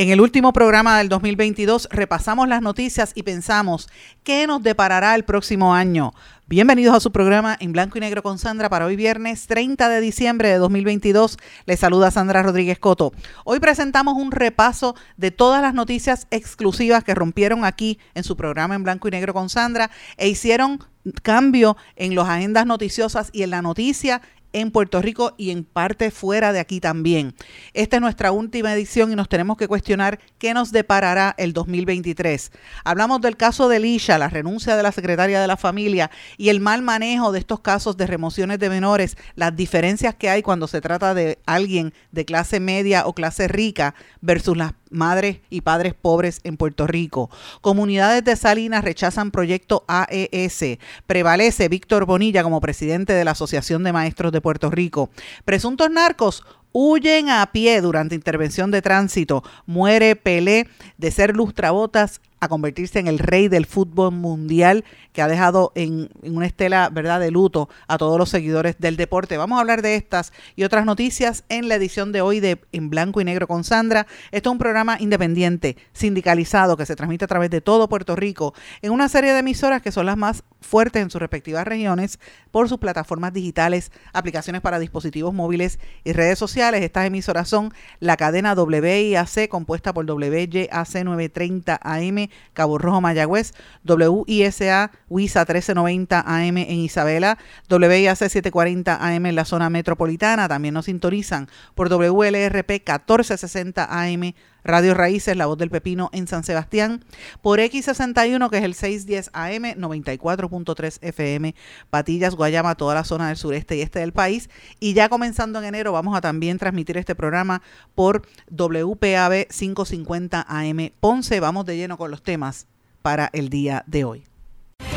En el último programa del 2022 repasamos las noticias y pensamos qué nos deparará el próximo año. Bienvenidos a su programa en blanco y negro con Sandra para hoy viernes 30 de diciembre de 2022. Les saluda Sandra Rodríguez Coto. Hoy presentamos un repaso de todas las noticias exclusivas que rompieron aquí en su programa en blanco y negro con Sandra e hicieron cambio en las agendas noticiosas y en la noticia en Puerto Rico y en parte fuera de aquí también. Esta es nuestra última edición y nos tenemos que cuestionar qué nos deparará el 2023. Hablamos del caso de Lisha, la renuncia de la secretaria de la familia y el mal manejo de estos casos de remociones de menores, las diferencias que hay cuando se trata de alguien de clase media o clase rica versus las madres y padres pobres en Puerto Rico. Comunidades de Salinas rechazan proyecto AES. Prevalece Víctor Bonilla como presidente de la Asociación de Maestros de Puerto Rico. Presuntos narcos huyen a pie durante intervención de tránsito. Muere Pelé de ser lustrabotas a convertirse en el rey del fútbol mundial que ha dejado en, una estela verdad de luto a todos los seguidores del deporte. Vamos a hablar de estas y otras noticias en la edición de hoy de En Blanco y Negro con Sandra. Esto es un programa independiente, sindicalizado, que se transmite a través de todo Puerto Rico en una serie de emisoras que son las más fuertes en sus respectivas regiones por sus plataformas digitales, aplicaciones para dispositivos móviles y redes sociales. Estas emisoras son la cadena WIAC compuesta por WYAC 930 AM Cabo Rojo Mayagüez, WISA WISA 1390 AM en Isabela, WIAC 740 AM en la zona metropolitana. También nos sintonizan por WLRP 1460 AM Radio Raíces, La Voz del Pepino en San Sebastián, por X61, que es el 610 AM, 94.3 FM, Patillas, Guayama, toda la zona del sureste y este del país. Y ya comenzando en enero vamos a también transmitir este programa por WPAB 550 AM Ponce. Vamos de lleno con los temas para el día de hoy.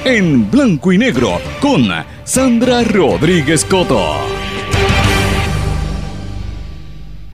En blanco y negro con Sandra Rodríguez Coto.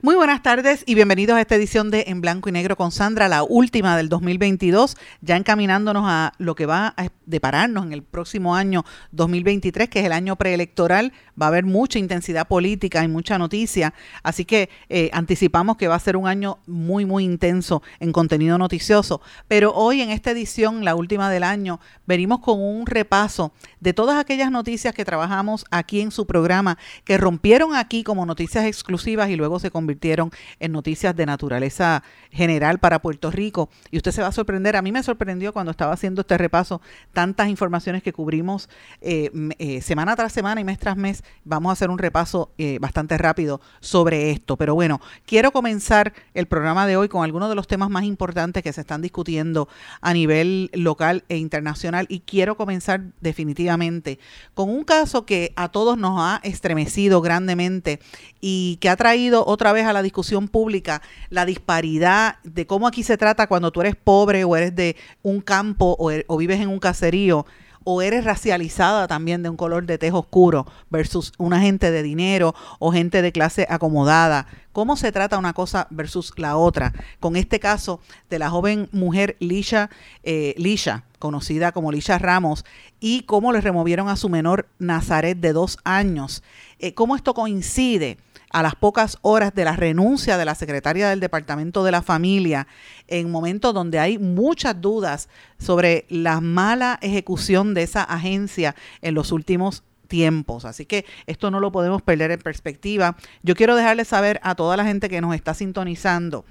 Muy buenas tardes y bienvenidos a esta edición de En Blanco y Negro con Sandra, la última del 2022, ya encaminándonos a lo que va a depararnos en el próximo año 2023, que es el año preelectoral. Va a haber mucha intensidad política y mucha noticia, así que eh, anticipamos que va a ser un año muy, muy intenso en contenido noticioso. Pero hoy en esta edición, la última del año, venimos con un repaso de todas aquellas noticias que trabajamos aquí en su programa, que rompieron aquí como noticias exclusivas y luego se convirtieron convirtieron en noticias de naturaleza general para Puerto Rico. Y usted se va a sorprender. A mí me sorprendió cuando estaba haciendo este repaso tantas informaciones que cubrimos eh, eh, semana tras semana y mes tras mes. Vamos a hacer un repaso eh, bastante rápido sobre esto. Pero bueno, quiero comenzar el programa de hoy con algunos de los temas más importantes que se están discutiendo a nivel local e internacional. Y quiero comenzar definitivamente con un caso que a todos nos ha estremecido grandemente y que ha traído otra vez a la discusión pública la disparidad de cómo aquí se trata cuando tú eres pobre o eres de un campo o, er, vives en un caserío o eres racializada también de un color de tez oscuro versus una gente de dinero o gente de clase acomodada. ¿Cómo se trata una cosa versus la otra? Con este caso de la joven mujer Lisha, eh, Lisha conocida como Lisha Ramos, y cómo le removieron a su menor Nazaret de dos años. Eh, ¿Cómo esto coincide? a las pocas horas de la renuncia de la secretaria del Departamento de la Familia, en momentos donde hay muchas dudas sobre la mala ejecución de esa agencia en los últimos tiempos. Así que esto no lo podemos perder en perspectiva. Yo quiero dejarles saber a toda la gente que nos está sintonizando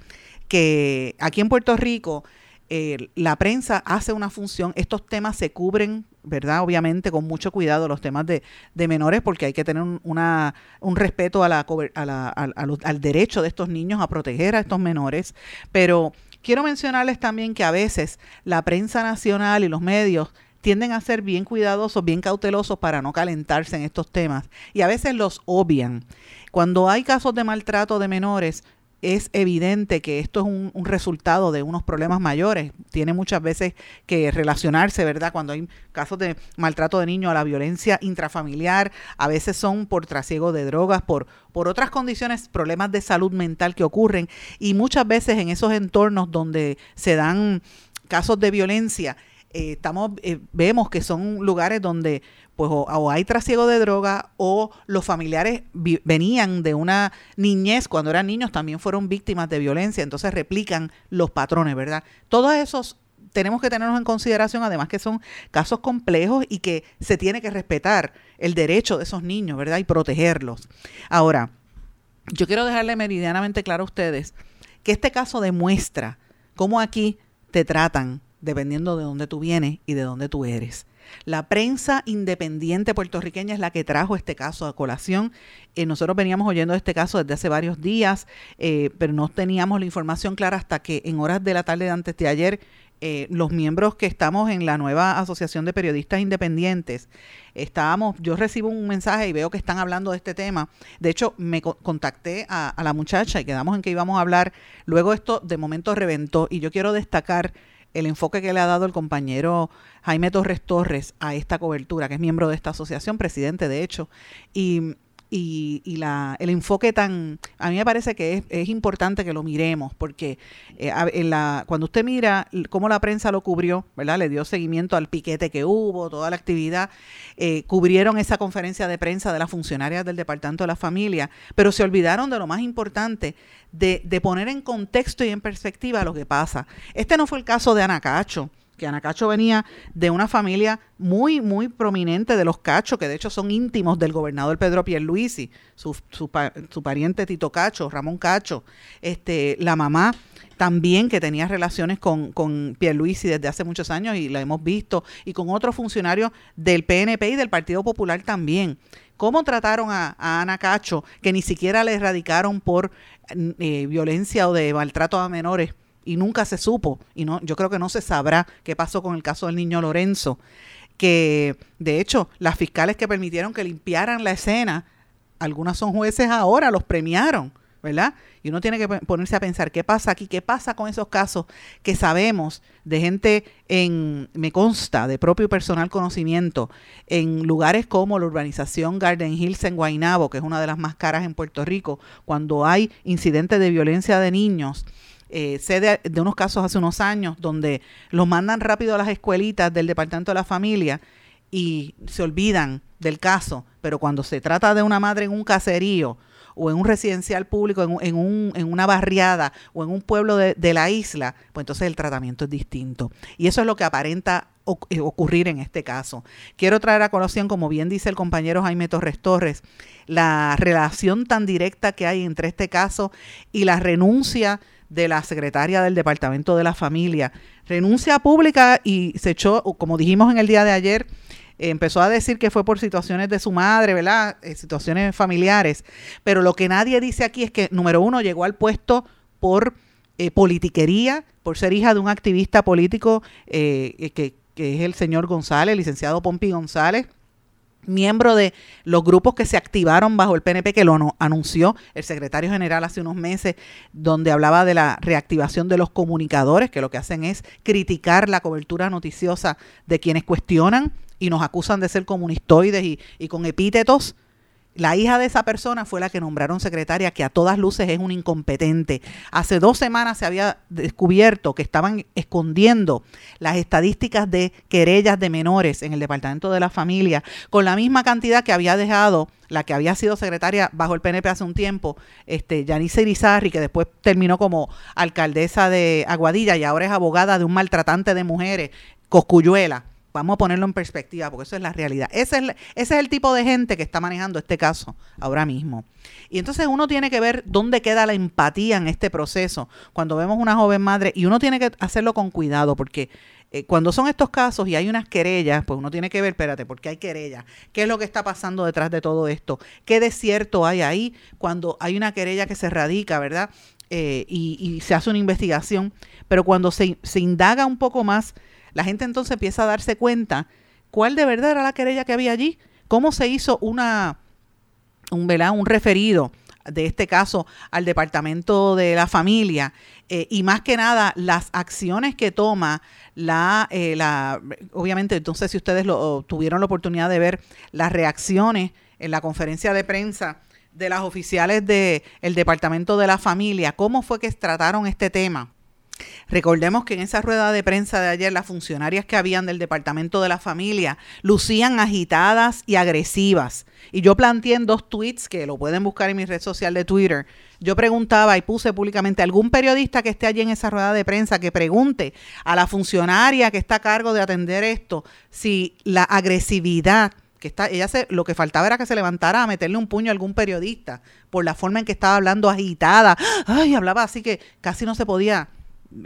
que aquí en Puerto Rico eh, la prensa hace una función, estos temas se cubren, ¿verdad? Obviamente con mucho cuidado los temas de, menores porque hay que tener un, una, un respeto a la, al derecho de estos niños a proteger a estos menores, pero quiero mencionarles también que a veces la prensa nacional y los medios tienden a ser bien cuidadosos, bien cautelosos para no calentarse en estos temas y a veces los obvian. Cuando hay casos de maltrato de menores, es evidente que esto es un, resultado de unos problemas mayores. Tiene muchas veces que relacionarse, ¿verdad? Cuando hay casos de maltrato de niños a la violencia intrafamiliar, a veces son por trasiego de drogas, por, por otras condiciones, problemas de salud mental que ocurren. Y muchas veces en esos entornos donde se dan casos de violencia, eh, estamos, eh, vemos que son lugares donde pues o, hay trasiego de droga o los familiares venían de una niñez cuando eran niños también fueron víctimas de violencia, entonces replican los patrones, ¿verdad? Todos esos tenemos que tenerlos en consideración, además que son casos complejos y que se tiene que respetar el derecho de esos niños, ¿verdad? Y protegerlos. Ahora, yo quiero dejarle meridianamente claro a ustedes que este caso demuestra cómo aquí te tratan dependiendo de dónde tú vienes y de dónde tú eres. La prensa independiente puertorriqueña es la que trajo este caso a colación. Eh, nosotros veníamos oyendo este caso desde hace varios días, eh, pero no teníamos la información clara hasta que en horas de la tarde de antes de ayer eh, los miembros que estamos en la nueva Asociación de Periodistas Independientes, estábamos, yo recibo un mensaje y veo que están hablando de este tema. De hecho, me contacté a, a la muchacha y quedamos en que íbamos a hablar. Luego esto de momento reventó y yo quiero destacar el enfoque que le ha dado el compañero Jaime Torres Torres a esta cobertura, que es miembro de esta asociación, presidente de hecho, y y, y la, el enfoque tan, a mí me parece que es, es importante que lo miremos, porque eh, la, cuando usted mira cómo la prensa lo cubrió, ¿verdad? Le dio seguimiento al piquete que hubo, toda la actividad, eh, cubrieron esa conferencia de prensa de las funcionarias del Departamento de la Familia, pero se olvidaron de lo más importante, de, de poner en contexto y en perspectiva lo que pasa. Este no fue el caso de Ana Cacho que Ana Cacho venía de una familia muy, muy prominente de los Cachos, que de hecho son íntimos del gobernador Pedro Pierluisi, su, su, pariente Tito Cacho, Ramón Cacho, este, la mamá también que tenía relaciones con, con Pierluisi desde hace muchos años y la hemos visto, y con otros funcionarios del PNP y del Partido Popular también. ¿Cómo trataron a, Ana Cacho, que ni siquiera le erradicaron por eh, violencia o de maltrato a menores? Y nunca se supo, y no, yo creo que no se sabrá qué pasó con el caso del niño Lorenzo, que de hecho las fiscales que permitieron que limpiaran la escena, algunas son jueces ahora, los premiaron, ¿verdad? Y uno tiene que ponerse a pensar qué pasa aquí, qué pasa con esos casos que sabemos de gente en, me consta, de propio personal conocimiento, en lugares como la urbanización Garden Hills en Guaynabo, que es una de las más caras en Puerto Rico, cuando hay incidentes de violencia de niños eh, sé de, unos casos hace unos años donde los mandan rápido a las escuelitas del Departamento de la Familia y se olvidan del caso, pero cuando se trata de una madre en un caserío o en un residencial público, en, en una barriada o en un pueblo de, de, la isla, pues entonces el tratamiento es distinto. Y eso es lo que aparenta eh, ocurrir en este caso. Quiero traer a colación, como bien dice el compañero Jaime Torres Torres, la relación tan directa que hay entre este caso y la renuncia de la secretaria del Departamento de la Familia. Renuncia pública y se echó, como dijimos en el día de ayer, empezó a decir que fue por situaciones de su madre, ¿verdad? Eh, situaciones familiares. Pero lo que nadie dice aquí es que, número uno, llegó al puesto por eh, politiquería, por ser hija de un activista político eh, que, que es el señor González, licenciado Pompi González miembro de los grupos que se activaron bajo el PNP, que lo anunció el secretario general hace unos meses, donde hablaba de la reactivación de los comunicadores, que lo que hacen es criticar la cobertura noticiosa de quienes cuestionan y nos acusan de ser comunistoides y, y con epítetos la hija de esa persona fue la que nombraron secretaria, que a todas luces es un incompetente. Hace dos semanas se había descubierto que estaban escondiendo las estadísticas de querellas de menores en el Departamento de la Familia, con la misma cantidad que había dejado la que había sido secretaria bajo el PNP hace un tiempo, este, Yanice Irizarri, que después terminó como alcaldesa de Aguadilla y ahora es abogada de un maltratante de mujeres, Coscuyuela Vamos a ponerlo en perspectiva, porque eso es la realidad. Ese es, ese es el tipo de gente que está manejando este caso ahora mismo. Y entonces uno tiene que ver dónde queda la empatía en este proceso cuando vemos una joven madre y uno tiene que hacerlo con cuidado, porque eh, cuando son estos casos y hay unas querellas, pues uno tiene que ver, espérate, ¿por qué hay querellas? ¿Qué es lo que está pasando detrás de todo esto? ¿Qué desierto hay ahí cuando hay una querella que se radica, verdad? Eh, y, y, se hace una investigación, pero cuando se, se indaga un poco más la gente entonces empieza a darse cuenta cuál de verdad era la querella que había allí, cómo se hizo una, un, un referido de este caso al Departamento de la Familia eh, y más que nada las acciones que toma la, eh, la obviamente entonces si ustedes lo, tuvieron la oportunidad de ver las reacciones en la conferencia de prensa de las oficiales del Departamento de la Familia, cómo fue que trataron este tema. Recordemos que en esa rueda de prensa de ayer las funcionarias que habían del Departamento de la Familia lucían agitadas y agresivas. Y yo planteé en dos tweets, que lo pueden buscar en mi red social de Twitter, yo preguntaba y puse públicamente algún periodista que esté allí en esa rueda de prensa que pregunte a la funcionaria que está a cargo de atender esto si la agresividad que está, ella se, lo que faltaba era que se levantara a meterle un puño a algún periodista por la forma en que estaba hablando agitada. Ay, hablaba así que casi no se podía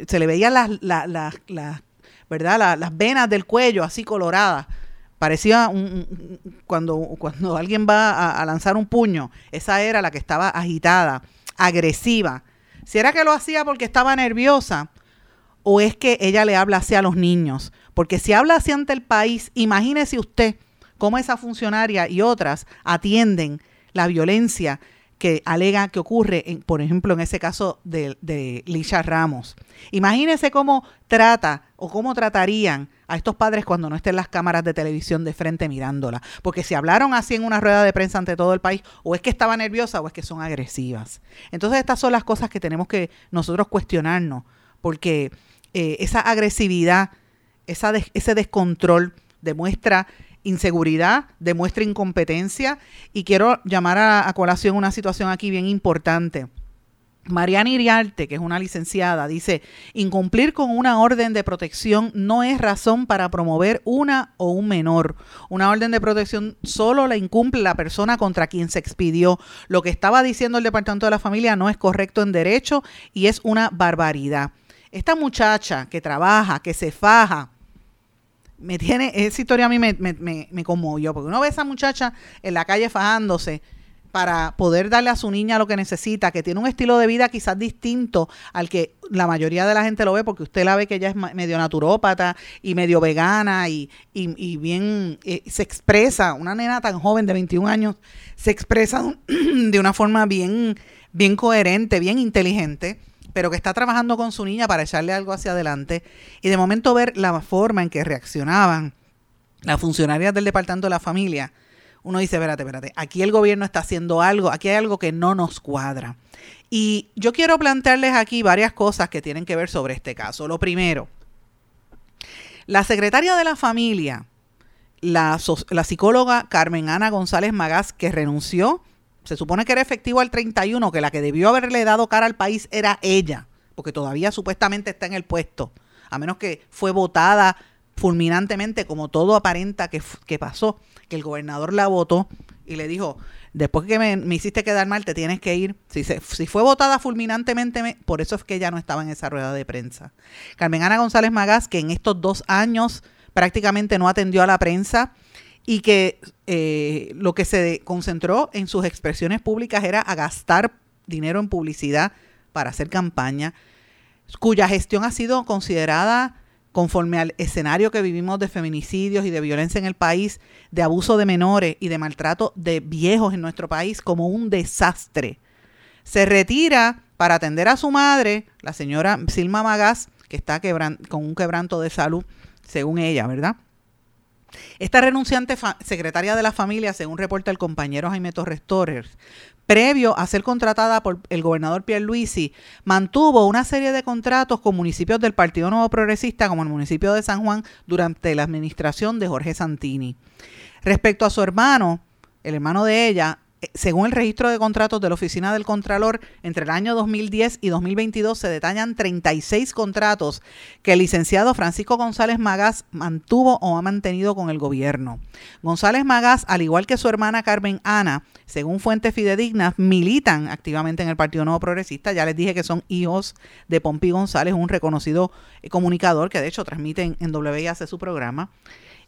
se le veían las, las, las, ¿verdad? Las, venas del cuello así coloradas. Parecía un, cuando, cuando alguien va a, lanzar un puño, esa era la que estaba agitada, agresiva. Si era que lo hacía porque estaba nerviosa, o es que ella le habla así a los niños. Porque si habla así ante el país, imagínese usted cómo esa funcionaria y otras atienden la violencia que alega que ocurre, en, por ejemplo, en ese caso de, de Lisha Ramos. Imagínense cómo trata o cómo tratarían a estos padres cuando no estén las cámaras de televisión de frente mirándola. Porque si hablaron así en una rueda de prensa ante todo el país, o es que estaba nerviosa o es que son agresivas. Entonces estas son las cosas que tenemos que nosotros cuestionarnos, porque eh, esa agresividad, esa ese descontrol demuestra inseguridad, demuestra incompetencia y quiero llamar a, colación una situación aquí bien importante. Mariana Iriarte, que es una licenciada, dice, incumplir con una orden de protección no es razón para promover una o un menor. Una orden de protección solo la incumple la persona contra quien se expidió. Lo que estaba diciendo el Departamento de la Familia no es correcto en derecho y es una barbaridad. Esta muchacha que trabaja, que se faja, me tiene, esa historia a mí me, me, me, conmovió, porque uno ve a esa muchacha en la calle fajándose para poder darle a su niña lo que necesita, que tiene un estilo de vida quizás distinto al que la mayoría de la gente lo ve, porque usted la ve que ella es medio naturópata y medio vegana y, y, bien eh, se expresa, una nena tan joven de 21 años, se expresa de una forma bien, bien coherente, bien inteligente pero que está trabajando con su niña para echarle algo hacia adelante, y de momento ver la forma en que reaccionaban las funcionarias del Departamento de la Familia, uno dice, espérate, espérate, aquí el gobierno está haciendo algo, aquí hay algo que no nos cuadra. Y yo quiero plantearles aquí varias cosas que tienen que ver sobre este caso. Lo primero, la secretaria de la familia, la, la psicóloga Carmen Ana González Magás, que renunció se supone que era efectivo al 31, que la que debió haberle dado cara al país era ella, porque todavía supuestamente está en el puesto, a menos que fue votada fulminantemente, como todo aparenta que, que pasó, que el gobernador la votó y le dijo, después que me, hiciste quedar mal, te tienes que ir. Si, se, si fue votada fulminantemente, por eso es que ella no estaba en esa rueda de prensa. Carmen Ana González Magás, que en estos dos años prácticamente no atendió a la prensa, y que eh, lo que se concentró en sus expresiones públicas era a gastar dinero en publicidad para hacer campaña, cuya gestión ha sido considerada conforme al escenario que vivimos de feminicidios y de violencia en el país, de abuso de menores y de maltrato de viejos en nuestro país como un desastre. Se retira para atender a su madre, la señora Silma Magás, que está con un quebranto de salud, según ella, ¿verdad? Esta renunciante secretaria de la familia, según reporta el compañero Jaime Torres Torres, previo a ser contratada por el gobernador Pierre Luisi, mantuvo una serie de contratos con municipios del Partido Nuevo Progresista, como el municipio de San Juan, durante la administración de Jorge Santini. Respecto a su hermano, el hermano de ella, según el registro de contratos de la Oficina del Contralor, entre el año 2010 y 2022 se detallan 36 contratos que el licenciado Francisco González Magás mantuvo o ha mantenido con el gobierno. González Magás, al igual que su hermana Carmen Ana, según fuentes fidedignas, militan activamente en el Partido Nuevo Progresista. Ya les dije que son hijos de Pompi González, un reconocido comunicador que de hecho transmite en, WIAC su programa.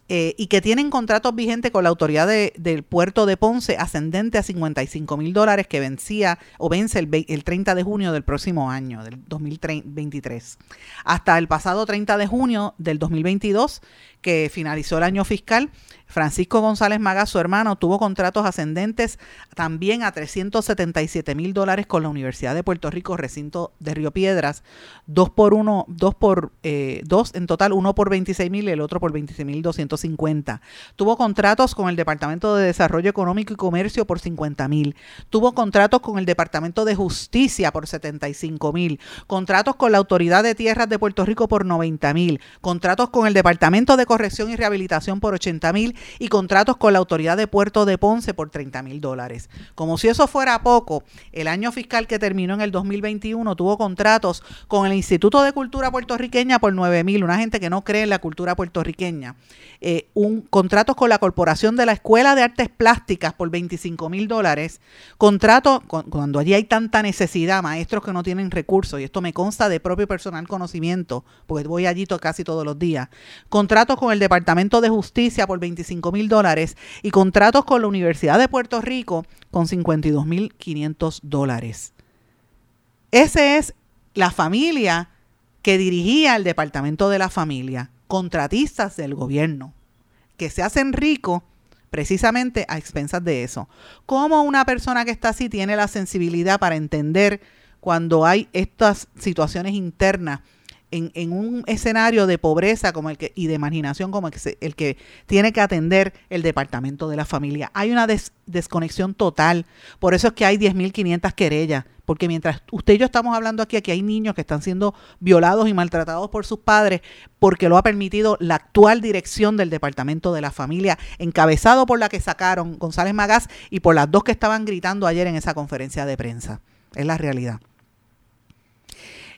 Eh, y que tienen contratos vigentes con la autoridad del puerto de Ponce ascendente a 55 mil dólares que vencía o vence el, el, 30 de junio del próximo año, del 2023. Hasta el pasado 30 de junio del 2022, que finalizó el año fiscal, Francisco González Maga, su hermano, tuvo contratos ascendentes también a 377 mil dólares con la Universidad de Puerto Rico, recinto de Río Piedras, dos por uno, dos por eh, dos en total, uno por 26 mil y el otro por 26 mil 250. Tuvo contratos con el Departamento de Desarrollo Económico y Comercio por 50 mil. Tuvo contratos con el Departamento de Justicia por 75 mil. Contratos con la Autoridad de Tierras de Puerto Rico por 90 mil. Contratos con el Departamento de Corrección y Rehabilitación por 80 mil y contratos con la Autoridad de Puerto de Ponce por 30 mil dólares. Como si eso fuera poco, el año fiscal que terminó en el 2021 tuvo contratos con el Instituto de Cultura Puertorriqueña por 9 mil, una gente que no cree en la cultura puertorriqueña. Eh, un contratos con la Corporación de la Escuela de Artes Plásticas por 25 mil dólares, contratos cuando allí hay tanta necesidad, maestros que no tienen recursos, y esto me consta de propio personal conocimiento, porque voy allí casi todos los días, contratos con el Departamento de Justicia por 25 mil dólares y contratos con la Universidad de Puerto Rico con 52 mil 500 dólares. Esa es la familia que dirigía el Departamento de la Familia, contratistas del gobierno, que se hacen ricos precisamente a expensas de eso. ¿Cómo una persona que está así tiene la sensibilidad para entender cuando hay estas situaciones internas en, un escenario de pobreza como el que, y de marginación como el que, el que tiene que atender el departamento de la familia. Hay una desconexión total. Por eso es que hay 10.500 querellas. Porque mientras usted y yo estamos hablando aquí, aquí hay niños que están siendo violados y maltratados por sus padres porque lo ha permitido la actual dirección del Departamento de la Familia, encabezado por la que sacaron González Magás y por las dos que estaban gritando ayer en esa conferencia de prensa. Es la realidad.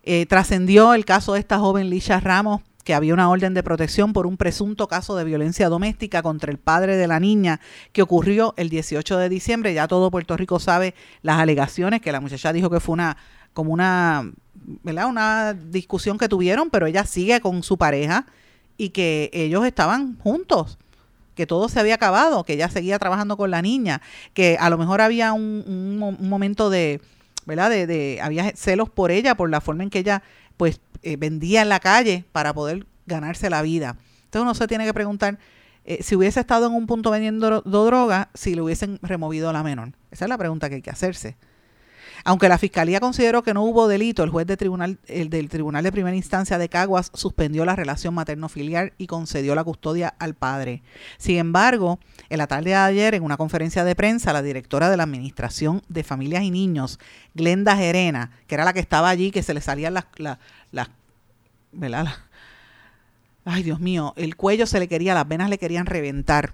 Eh, trascendió el caso de esta joven Lisha Ramos, que había una orden de protección por un presunto caso de violencia doméstica contra el padre de la niña que ocurrió el 18 de diciembre. Ya todo Puerto Rico sabe las alegaciones que la muchacha dijo que fue una como una, ¿verdad? una discusión que tuvieron, pero ella sigue con su pareja y que ellos estaban juntos que todo se había acabado, que ella seguía trabajando con la niña, que a lo mejor había un momento de, ¿verdad? De, de, había celos por ella, por la forma en que ella, pues, eh, vendía en la calle para poder ganarse la vida. Entonces uno se tiene que preguntar eh, si hubiese estado en un punto vendiendo droga, si le hubiesen removido a la menor. Esa es la pregunta que hay que hacerse. Aunque la Fiscalía consideró que no hubo delito, el juez tribunal, el del Tribunal de Primera Instancia de Caguas suspendió la relación materno-filial y concedió la custodia al padre. Sin embargo, en la tarde de ayer, en una conferencia de prensa, la directora de la Administración de Familias y Niños, Glenda Gerena, que era la que estaba allí, que se le salían las... las, ¿verdad? ay, Dios mío, el cuello se le quería, las venas le querían reventar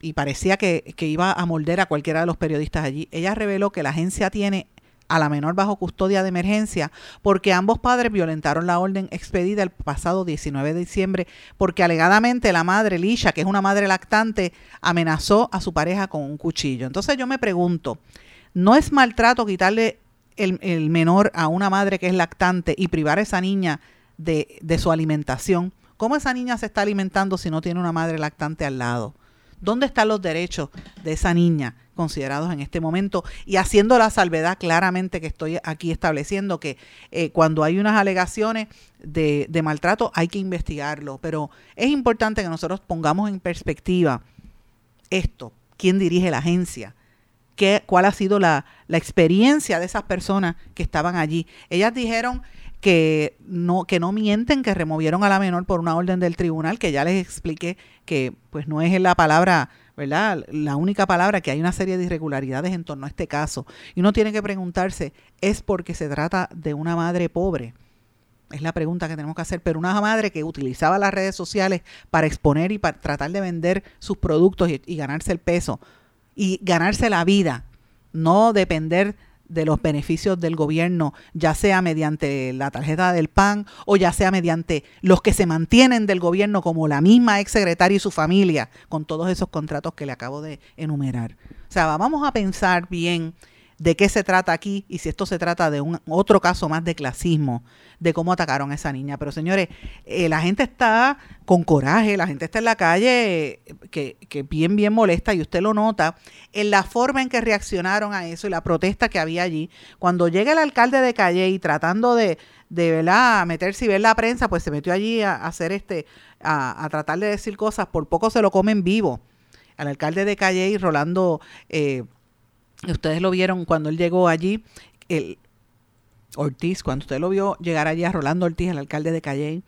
y parecía que, que, iba a morder a cualquiera de los periodistas allí. Ella reveló que la agencia tiene a la menor bajo custodia de emergencia porque ambos padres violentaron la orden expedida el pasado 19 de diciembre porque alegadamente la madre Lisha, que es una madre lactante, amenazó a su pareja con un cuchillo. Entonces yo me pregunto, ¿no es maltrato quitarle el, menor a una madre que es lactante y privar a esa niña de, de su alimentación? ¿Cómo esa niña se está alimentando si no tiene una madre lactante al lado? ¿Dónde están los derechos de esa niña? Considerados en este momento y haciendo la salvedad claramente que estoy aquí estableciendo que eh, cuando hay unas alegaciones de, de maltrato hay que investigarlo, pero es importante que nosotros pongamos en perspectiva esto, quién dirige la agencia, qué, cuál ha sido la, la experiencia de esas personas que estaban allí. Ellas dijeron que no, que no mienten, que removieron a la menor por una orden del tribunal, que ya les expliqué que pues no es la palabra ¿verdad? La única palabra que hay una serie de irregularidades en torno a este caso. Y uno tiene que preguntarse, ¿es porque se trata de una madre pobre? Es la pregunta que tenemos que hacer, pero una madre que utilizaba las redes sociales para exponer y para tratar de vender sus productos y, y ganarse el peso y ganarse la vida, no depender de los beneficios del gobierno, ya sea mediante la tarjeta del PAN o ya sea mediante los que se mantienen del gobierno, como la misma ex secretaria y su familia, con todos esos contratos que le acabo de enumerar. O sea, vamos a pensar bien de qué se trata aquí y si esto se trata de un otro caso más de clasismo, de cómo atacaron a esa niña. Pero señores, eh, la gente está con coraje, la gente está en la calle que, que bien, bien molesta y usted lo nota en la forma en que reaccionaron a eso y la protesta que había allí. Cuando llega el alcalde de Calle y tratando de, de ¿verdad? meterse y ver la prensa, pues se metió allí a, hacer este, a, tratar de decir cosas, por poco se lo comen vivo. Al alcalde de Calle y Rolando, eh, ustedes lo vieron cuando él llegó allí, el Ortiz, cuando usted lo vio llegar allí a Rolando Ortiz, el alcalde de Calle,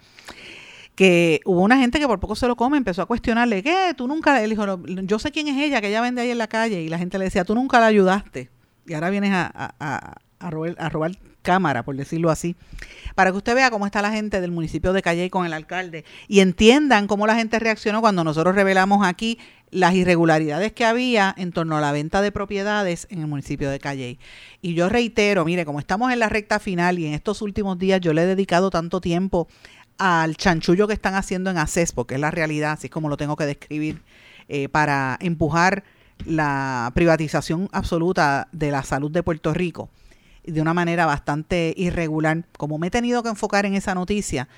que hubo una gente que por poco se lo come, empezó a cuestionarle, ¿qué? Tú nunca, él dijo, yo sé quién es ella, que ella vende ahí en la calle, y la gente le decía, tú nunca la ayudaste, y ahora vienes a, a, a, robar, a robar cámara, por decirlo así, para que usted vea cómo está la gente del municipio de Calle con el alcalde y entiendan cómo la gente reaccionó cuando nosotros revelamos aquí las irregularidades que había en torno a la venta de propiedades en el municipio de Calle. Y yo reitero, mire, como estamos en la recta final y en estos últimos días yo le he dedicado tanto tiempo al chanchullo que están haciendo en ACES, porque es la realidad, así es como lo tengo que describir, eh, para empujar la privatización absoluta de la salud de Puerto Rico de una manera bastante irregular. Como me he tenido que enfocar en esa noticia,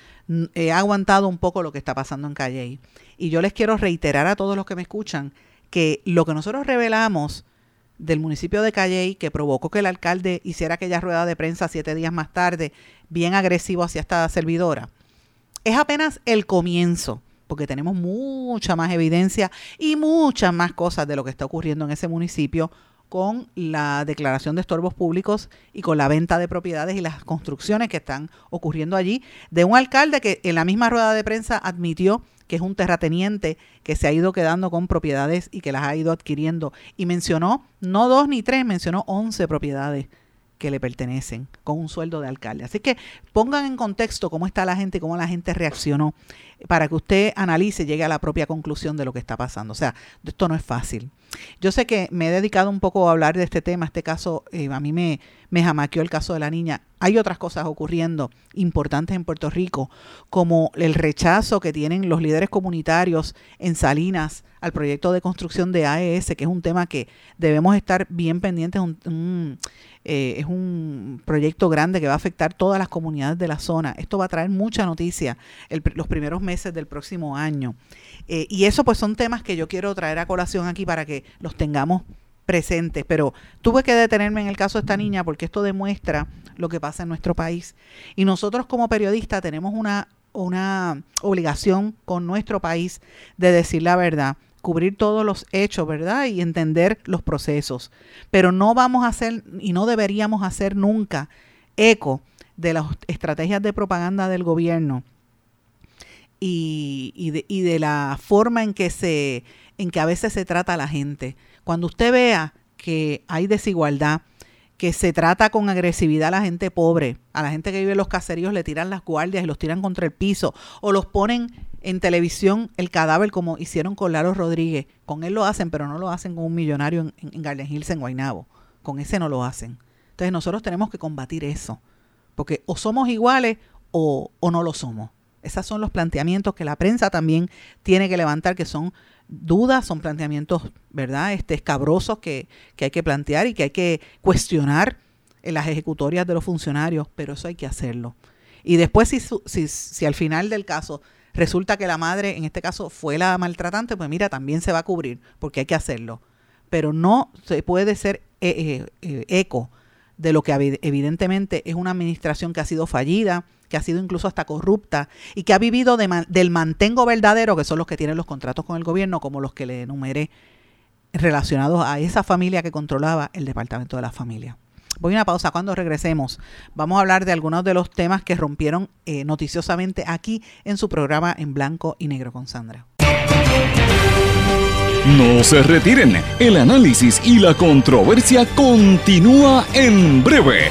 he aguantado un poco lo que está pasando en Calle. Y yo les quiero reiterar a todos los que me escuchan que lo que nosotros revelamos del municipio de Calley, que provocó que el alcalde hiciera aquella rueda de prensa siete días más tarde, bien agresivo hacia esta servidora, es apenas el comienzo, porque tenemos mucha más evidencia y muchas más cosas de lo que está ocurriendo en ese municipio con la declaración de estorbos públicos y con la venta de propiedades y las construcciones que están ocurriendo allí, de un alcalde que en la misma rueda de prensa admitió que es un terrateniente que se ha ido quedando con propiedades y que las ha ido adquiriendo. Y mencionó no dos ni tres, mencionó once propiedades que le pertenecen con un sueldo de alcalde. Así que pongan en contexto cómo está la gente, cómo la gente reaccionó, para que usted analice llegue a la propia conclusión de lo que está pasando. O sea, esto no es fácil. Yo sé que me he dedicado un poco a hablar de este tema, este caso, eh, a mí me, me jamaqueó el caso de la niña. Hay otras cosas ocurriendo importantes en Puerto Rico, como el rechazo que tienen los líderes comunitarios en Salinas al proyecto de construcción de AES, que es un tema que debemos estar bien pendientes. Eh, es un proyecto grande que va a afectar todas las comunidades de la zona. Esto va a traer mucha noticia los primeros meses del próximo año. Eh, y eso pues son temas que yo quiero traer a colación aquí para que los tengamos presentes. Pero tuve que detenerme en el caso de esta niña porque esto demuestra lo que pasa en nuestro país. Y nosotros como periodistas tenemos una, una obligación con nuestro país de decir la verdad cubrir todos los hechos, ¿verdad? Y entender los procesos. Pero no vamos a hacer y no deberíamos hacer nunca eco de las estrategias de propaganda del gobierno y, de, y de la forma en que, se, en que a veces se trata a la gente. Cuando usted vea que hay desigualdad, que se trata con agresividad a la gente pobre, a la gente que vive en los caseríos le tiran las guardias y los tiran contra el piso, o los ponen en televisión el cadáver como hicieron con Lalo Rodríguez. Con él lo hacen, pero no lo hacen con un millonario en, en Garden Hills, en Guaynabo. Con ese no lo hacen. Entonces nosotros tenemos que combatir eso, porque o somos iguales o, o no lo somos. Esos son los planteamientos que la prensa también tiene que levantar, que son dudas, son planteamientos, ¿verdad?, este, escabrosos que, que hay que plantear y que hay que cuestionar en las ejecutorias de los funcionarios, pero eso hay que hacerlo. Y después, si, si, si al final del caso resulta que la madre, en este caso, fue la maltratante, pues mira, también se va a cubrir, porque hay que hacerlo. Pero no se puede ser eh, eh, eh, eco de lo que evidentemente es una administración que ha sido fallida, que ha sido incluso hasta corrupta y que ha vivido del mantengo verdadero, que son los que tienen los contratos con el gobierno, como los que le enumeré relacionados a esa familia que controlaba el Departamento de la Familia. Voy a una pausa. Cuando regresemos, vamos a hablar de algunos de los temas que rompieron eh, noticiosamente aquí en su programa en blanco y negro con Sandra. No se retiren, el análisis y la controversia continúa en breve,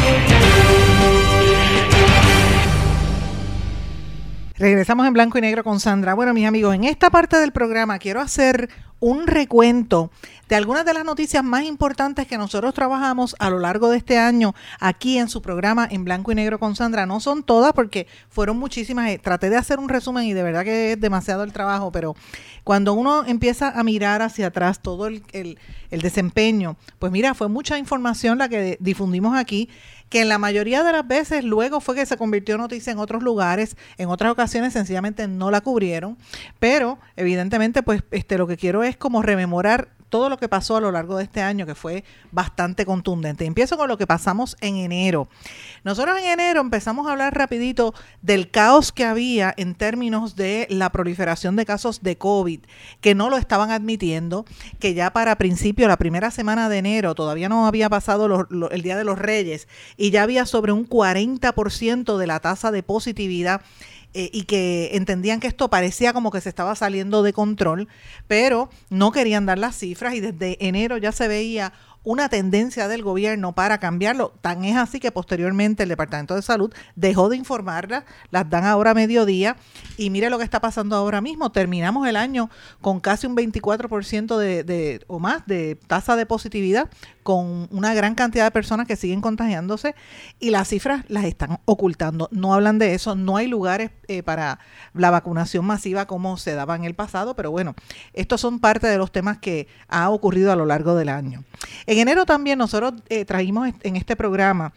Regresamos en blanco y negro con Sandra. Bueno, mis amigos, en esta parte del programa quiero hacer un recuento de algunas de las noticias más importantes que nosotros trabajamos a lo largo de este año aquí en su programa en blanco y negro con Sandra. No son todas porque fueron muchísimas. Eh, traté de hacer un resumen y de verdad que es demasiado el trabajo, pero cuando uno empieza a mirar hacia atrás todo el, el desempeño, pues mira, fue mucha información la que difundimos aquí que en la mayoría de las veces luego fue que se convirtió en noticia en otros lugares, en otras ocasiones sencillamente no la cubrieron, pero evidentemente pues este lo que quiero es como rememorar todo lo que pasó a lo largo de este año, que fue bastante contundente. Empiezo con lo que pasamos en enero. Nosotros en enero empezamos a hablar rapidito del caos que había en términos de la proliferación de casos de COVID, que no lo estaban admitiendo, que ya para principio, la primera semana de enero, todavía no había pasado el Día de los Reyes, y ya había sobre un 40% de la tasa de positividad eh, y que entendían que esto parecía como que se estaba saliendo de control, pero no querían dar las cifras y desde enero ya se veía una tendencia del gobierno para cambiarlo. Tan es así que posteriormente el Departamento de Salud dejó de informarlas, las dan ahora a mediodía y mire lo que está pasando ahora mismo. Terminamos el año con casi un 24% de, de, o más de tasa de positividad, con una gran cantidad de personas que siguen contagiándose y las cifras las están ocultando. No hablan de eso, no hay lugares eh, para la vacunación masiva como se daba en el pasado, pero bueno, estos son parte de los temas que ha ocurrido a lo largo del año. En enero también nosotros eh, trajimos en este programa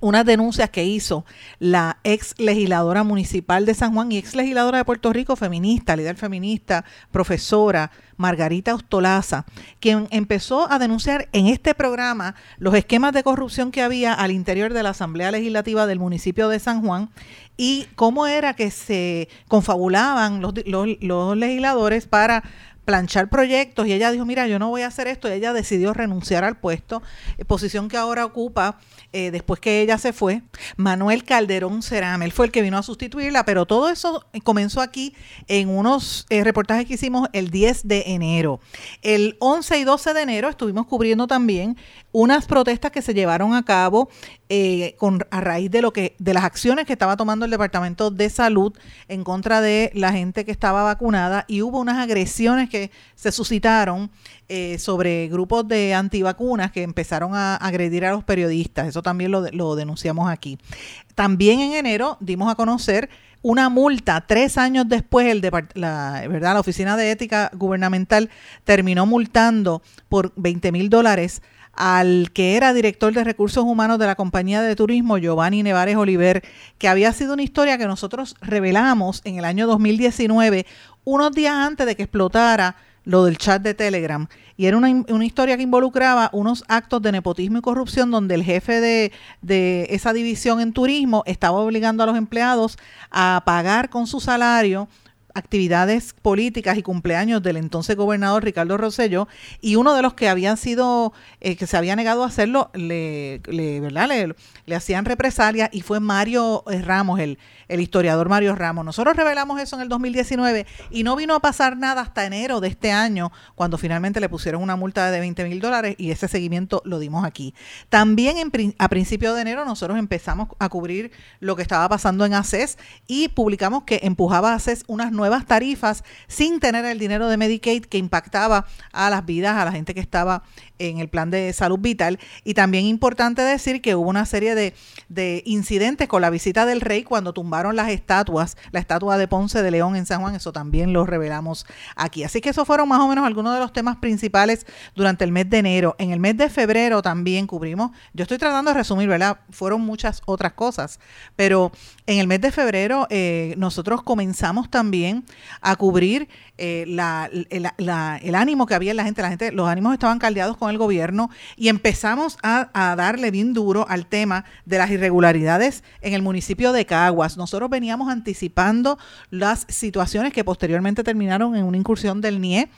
unas denuncias que hizo la ex legisladora municipal de San Juan y ex legisladora de Puerto Rico, feminista, líder feminista, profesora, Margarita Ostolaza, quien empezó a denunciar en este programa los esquemas de corrupción que había al interior de la Asamblea Legislativa del municipio de San Juan y cómo era que se confabulaban los, los legisladores para planchar proyectos y ella dijo, mira, yo no voy a hacer esto y ella decidió renunciar al puesto, eh, posición que ahora ocupa eh, después que ella se fue, Manuel Calderón Cerame, él fue el que vino a sustituirla, pero todo eso comenzó aquí en unos eh, reportajes que hicimos el 10 de enero. El 11 y 12 de enero estuvimos cubriendo también unas protestas que se llevaron a cabo eh, con, a raíz de lo que de las acciones que estaba tomando el Departamento de Salud en contra de la gente que estaba vacunada y hubo unas agresiones que se suscitaron eh, sobre grupos de antivacunas que empezaron a agredir a los periodistas. Eso también lo, lo denunciamos aquí. También en enero dimos a conocer una multa tres años después el la, ¿verdad? la Oficina de Ética Gubernamental terminó multando por 20 mil dólares al que era director de recursos humanos de la compañía de turismo, Giovanni Nevares Oliver, que había sido una historia que nosotros revelamos en el año 2019, unos días antes de que explotara lo del chat de Telegram. Y era una, una, historia que involucraba unos actos de nepotismo y corrupción donde el jefe de, de, esa división en turismo estaba obligando a los empleados a pagar con su salario actividades políticas y cumpleaños del entonces gobernador Ricardo Rosello y uno de los que habían sido, eh, que se había negado a hacerlo, le, le ¿verdad? Le, le, hacían represalia y fue Mario eh, Ramos, el, el historiador Mario Ramos. Nosotros revelamos eso en el 2019 y no vino a pasar nada hasta enero de este año, cuando finalmente le pusieron una multa de 20 mil dólares y ese seguimiento lo dimos aquí. También a principios de enero nosotros empezamos a cubrir lo que estaba pasando en ACES y publicamos que empujaba ACES unas nuevas tarifas sin tener el dinero de Medicaid que impactaba a las vidas, a la gente que estaba en el plan de salud vital. Y también importante decir que hubo una serie de, de incidentes con la visita del rey cuando tumbaron las estatuas, la estatua de Ponce de León en San Juan, eso también lo revelamos aquí. Así que esos fueron más o menos algunos de los temas principales durante el mes de enero. En el mes de febrero también cubrimos, yo estoy tratando de resumir, ¿verdad? Fueron muchas otras cosas, pero en el mes de febrero eh, nosotros comenzamos también a cubrir eh, el, ánimo que había en la gente, la gente, los ánimos estaban caldeados con el gobierno y empezamos a, a, darle bien duro al tema de las irregularidades en el municipio de Caguas. Nosotros veníamos anticipando las situaciones que posteriormente terminaron en una incursión del NIE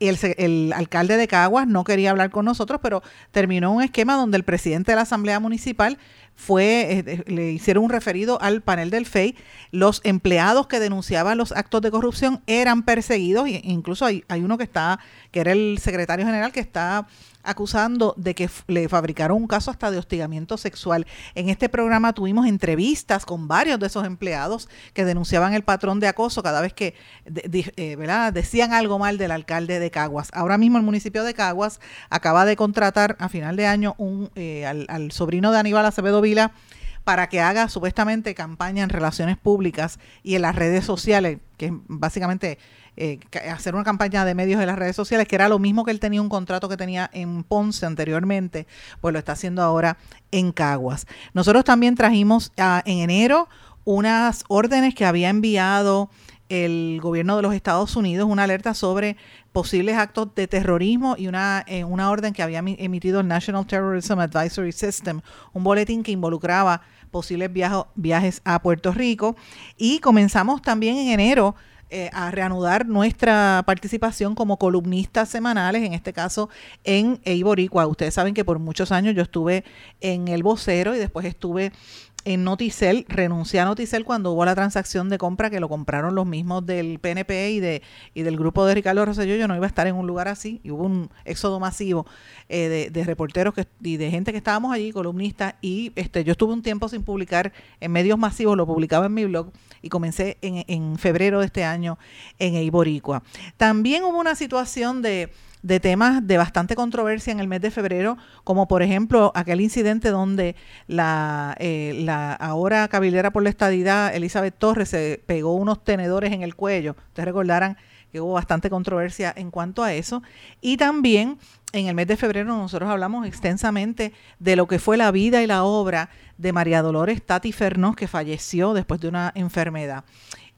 el, el, alcalde de Caguas no quería hablar con nosotros, pero terminó un esquema donde el presidente de la Asamblea Municipal fue, eh, le hicieron un referido al panel del FEI, los empleados que denunciaban los actos de corrupción eran perseguidos, e incluso hay, hay uno que está, que era el secretario general, que está acusando de que le fabricaron un caso hasta de hostigamiento sexual. En este programa tuvimos entrevistas con varios de esos empleados que denunciaban el patrón de acoso cada vez que eh, decían algo mal del alcalde de Caguas. Ahora mismo el municipio de Caguas acaba de contratar a final de año un, eh, al, al sobrino de Aníbal Acevedo Vila para que haga supuestamente campaña en relaciones públicas y en las redes sociales, que es básicamente eh, hacer una campaña de medios en las redes sociales, que era lo mismo que él tenía un contrato que tenía en Ponce anteriormente, pues lo está haciendo ahora en Caguas. Nosotros también trajimos ah, en enero unas órdenes que había enviado el gobierno de los Estados Unidos, una alerta sobre posibles actos de terrorismo y una, eh, una orden que había emitido el National Terrorism Advisory System, un boletín que involucraba posibles viajes a Puerto Rico. Y comenzamos también en enero eh, a reanudar nuestra participación como columnistas semanales, en este caso en Eiboricua. Ustedes saben que por muchos años yo estuve en El Vocero y después estuve en Noticel, renuncié a Noticel cuando hubo la transacción de compra que lo compraron los mismos del PNP y de y del grupo de Ricardo Rosselló. Yo no iba a estar en un lugar así y hubo un éxodo masivo eh, de, reporteros y de gente que estábamos allí, columnistas, y este yo estuve un tiempo sin publicar en medios masivos, lo publicaba en mi blog y comencé en, en febrero de este año en Eiboricua. También hubo una situación de de temas de bastante controversia en el mes de febrero, como por ejemplo aquel incidente donde la, eh, la ahora cabildera por la estadidad, Elizabeth Torres, se pegó unos tenedores en el cuello. Ustedes recordarán que hubo bastante controversia en cuanto a eso. Y también en el mes de febrero nosotros hablamos extensamente de lo que fue la vida y la obra de María Dolores Tati Fernós, que falleció después de una enfermedad.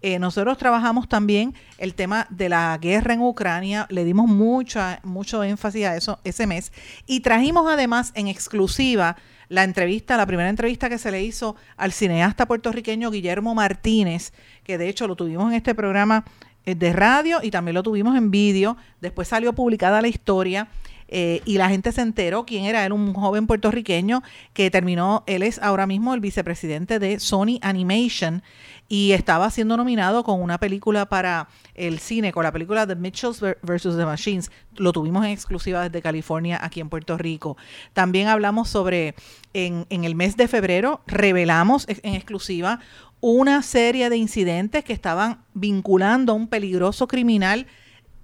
Eh, nosotros trabajamos también el tema de la guerra en Ucrania, le dimos mucho, mucho énfasis a eso ese mes. Y trajimos además en exclusiva la entrevista, la primera entrevista que se le hizo al cineasta puertorriqueño Guillermo Martínez, que de hecho lo tuvimos en este programa eh, de radio y también lo tuvimos en vídeo, después salió publicada la historia. Eh, y la gente se enteró quién era él, un joven puertorriqueño que terminó, él es ahora mismo el vicepresidente de Sony Animation y estaba siendo nominado con una película para el cine, con la película The Mitchells vs. The Machines. Lo tuvimos en exclusiva desde California, aquí en Puerto Rico. También hablamos sobre, en, en el mes de febrero, revelamos en exclusiva una serie de incidentes que estaban vinculando a un peligroso criminal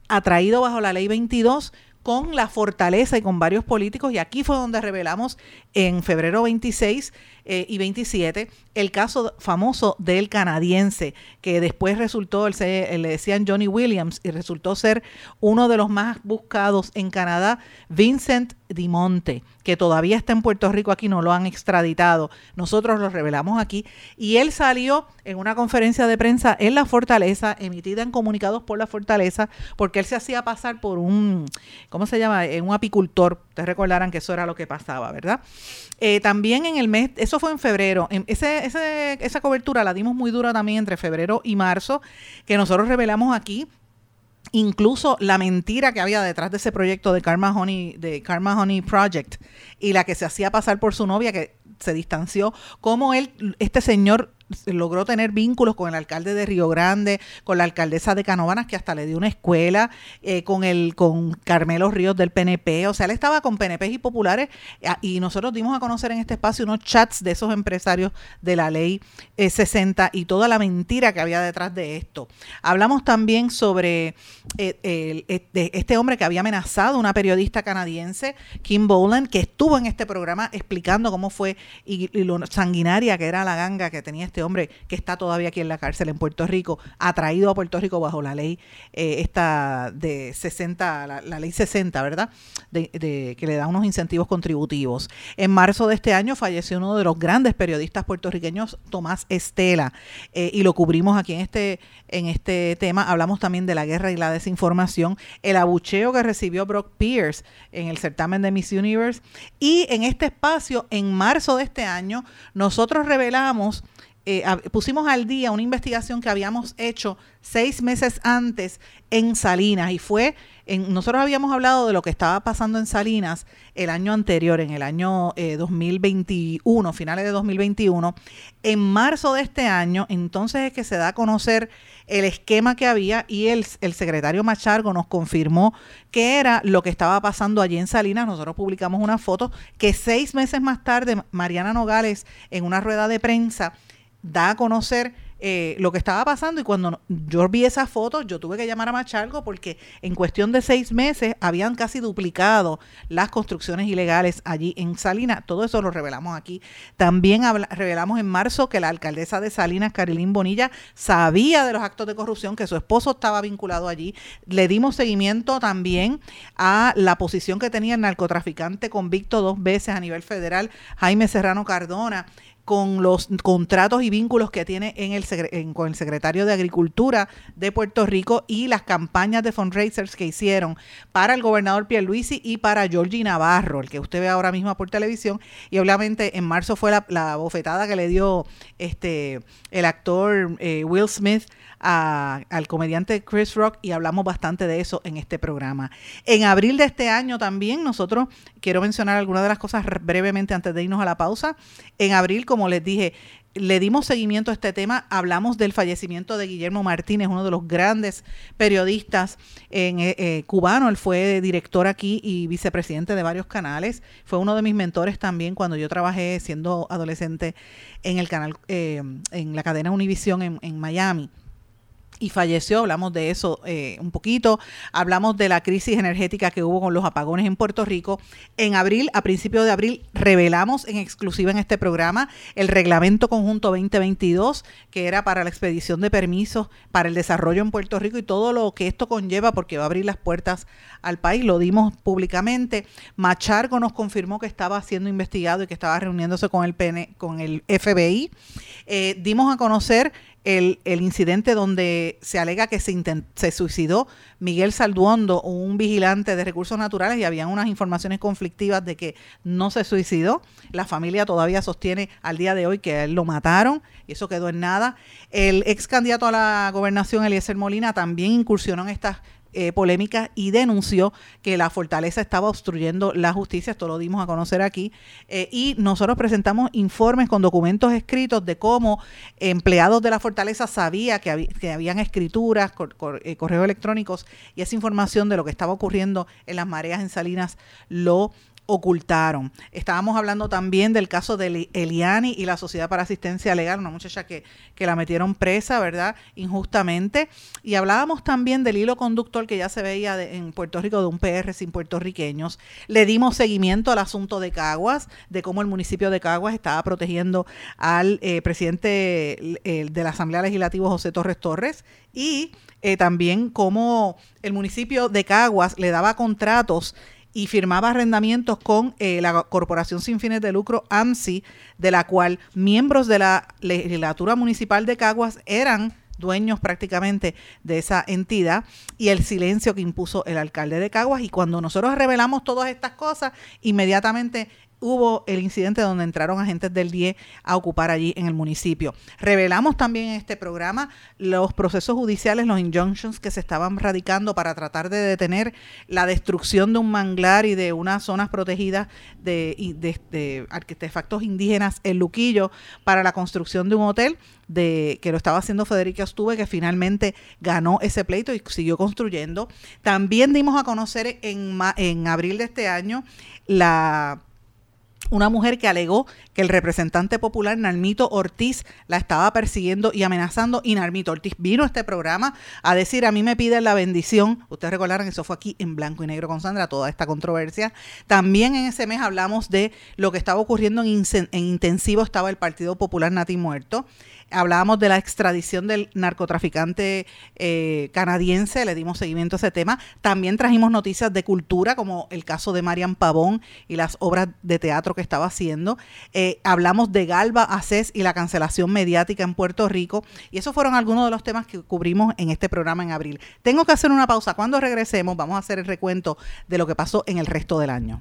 atraído bajo la ley 22 con la fortaleza y con varios políticos y aquí fue donde revelamos en febrero 26 eh, y 27 el caso famoso del canadiense, que después resultó, le decían Johnny Williams, y resultó ser uno de los más buscados en Canadá, Vincent Dimonte, que todavía está en Puerto Rico, aquí no lo han extraditado. Nosotros lo revelamos aquí. Y él salió en una conferencia de prensa en la Fortaleza, emitida en comunicados por la Fortaleza, porque él se hacía pasar por un, ¿cómo se llama? Un apicultor. Ustedes recordarán que eso era lo que pasaba, ¿verdad? Eh, también en el mes, eso fue en febrero, esa cobertura la dimos muy dura también entre febrero y marzo, que nosotros revelamos aquí incluso la mentira que había detrás de ese proyecto de Karma Honey, de Karma Honey Project, y la que se hacía pasar por su novia, que se distanció, cómo él, este señor logró tener vínculos con el alcalde de Río Grande, con la alcaldesa de Canóvanas, que hasta le dio una escuela, eh, con el con Carmelo Ríos del PNP, o sea, él estaba con PNP y populares, eh, y nosotros dimos a conocer en este espacio unos chats de esos empresarios de la ley 60 eh, y toda la mentira que había detrás de esto. Hablamos también sobre este hombre que había amenazado una periodista canadiense, Kim Boland, que estuvo en este programa explicando cómo fue y, y lo sanguinaria que era la ganga que tenía este hombre que está todavía aquí en la cárcel en Puerto Rico, atraído a Puerto Rico bajo la ley eh, esta de 60, la, ley 60, ¿verdad? De, que le da unos incentivos contributivos. En marzo de este año falleció uno de los grandes periodistas puertorriqueños, Tomás Estela, eh, y lo cubrimos aquí en este, en este tema. Hablamos también de la guerra y la desinformación, el abucheo que recibió Brock Pierce en el certamen de Miss Universe. Y en este espacio, en marzo de este año, nosotros revelamos eh, pusimos al día una investigación que habíamos hecho seis meses antes en Salinas y fue nosotros habíamos hablado de lo que estaba pasando en Salinas el año anterior, en el año 2021, eh, finales de 2021. En marzo de este año, entonces es que se da a conocer el esquema que había y el, el secretario Machargo nos confirmó que era lo que estaba pasando allí en Salinas. Nosotros publicamos una foto que seis meses más tarde Mariana Nogales en una rueda de prensa da a conocer eh, lo que estaba pasando y cuando yo vi esas fotos yo tuve que llamar a Machalgo porque en cuestión de seis meses habían casi duplicado las construcciones ilegales allí en Salinas. Todo eso lo revelamos aquí. También revelamos en marzo que la alcaldesa de Salinas, Carilín Bonilla, sabía de los actos de corrupción, que su esposo estaba vinculado allí. Le dimos seguimiento también a la posición que tenía el narcotraficante convicto dos veces a nivel federal, Jaime Serrano Cardona con los contratos y vínculos que tiene en el, con el secretario de Agricultura de Puerto Rico y las campañas de fundraisers que hicieron para el gobernador Pierluisi y para Georgie Navarro, el que usted ve ahora mismo por televisión. Y obviamente en marzo fue la, bofetada que le dio este el actor eh, Will Smith al comediante Chris Rock y hablamos bastante de eso en este programa. En abril de este año también nosotros, quiero mencionar algunas de las cosas brevemente antes de irnos a la pausa. En abril, como les dije, le dimos seguimiento a este tema, hablamos del fallecimiento de Guillermo Martínez, uno de los grandes periodistas en, eh, eh, cubano, él fue director aquí y vicepresidente de varios canales, fue uno de mis mentores también cuando yo trabajé siendo adolescente en el canal, eh, en la cadena Univisión en, en Miami y falleció, hablamos de eso eh, un poquito, hablamos de la crisis energética que hubo con los apagones en Puerto Rico. En abril, a principios de abril, revelamos en exclusiva en este programa el reglamento conjunto 2022, que era para la expedición de permisos para el desarrollo en Puerto Rico y todo lo que esto conlleva, porque va a abrir las puertas al país, lo dimos públicamente. Machargo nos confirmó que estaba siendo investigado y que estaba reuniéndose con el, PN, con el FBI. Eh, dimos a conocer el, incidente donde se alega que se, se suicidó Miguel Salduondo, un vigilante de recursos naturales, y habían unas informaciones conflictivas de que no se suicidó. La familia todavía sostiene al día de hoy que él lo mataron y eso quedó en nada. El ex candidato a la gobernación, Eliezer Molina, también incursionó en estas eh, polémica y denunció que la fortaleza estaba obstruyendo la justicia, esto lo dimos a conocer aquí, eh, y nosotros presentamos informes con documentos escritos de cómo empleados de la fortaleza sabía que, que habían escrituras, eh, correos electrónicos y esa información de lo que estaba ocurriendo en las mareas en Salinas lo ocultaron. Estábamos hablando también del caso de Eliani y la Sociedad para Asistencia Legal, una muchacha que, que la metieron presa, ¿verdad? Injustamente. Y hablábamos también del hilo conductor que ya se veía en Puerto Rico de un PR sin puertorriqueños. Le dimos seguimiento al asunto de Caguas, de cómo el municipio de Caguas estaba protegiendo al eh, presidente de la Asamblea Legislativa, José Torres Torres, y eh, también cómo el municipio de Caguas le daba contratos y firmaba arrendamientos con eh, la Corporación Sin Fines de Lucro, AMSI, de la cual miembros de la legislatura municipal de Caguas eran dueños prácticamente de esa entidad y el silencio que impuso el alcalde de Caguas. Y cuando nosotros revelamos todas estas cosas inmediatamente hubo el incidente donde entraron agentes del DIE a ocupar allí en el municipio. Revelamos también en este programa los procesos judiciales, los injunctions que se estaban radicando para tratar de detener la destrucción de un manglar y de unas zonas protegidas de, de, artefactos indígenas en Luquillo para la construcción de un hotel de que lo estaba haciendo Federica Estuve, que finalmente ganó ese pleito y siguió construyendo. También dimos a conocer en, en abril de este año la una mujer que alegó que el representante popular Narmito Ortiz la estaba persiguiendo y amenazando y Narmito Ortiz vino a este programa a decir a mí me piden la bendición. Ustedes recordarán eso fue aquí en blanco y negro con Sandra, toda esta controversia. También en ese mes hablamos de lo que estaba ocurriendo en, en intensivo, estaba el Partido Popular Nati Muerto hablábamos de la extradición del narcotraficante eh, canadiense, le dimos seguimiento a ese tema. También trajimos noticias de cultura, como el caso de Marian Pavón y las obras de teatro que estaba haciendo. Eh, hablamos de Galba Acés y la cancelación mediática en Puerto Rico. Y esos fueron algunos de los temas que cubrimos en este programa en abril. Tengo que hacer una pausa. Cuando regresemos, vamos a hacer el recuento de lo que pasó en el resto del año.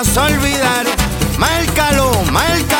a olvidar. Márcalo, márcalo,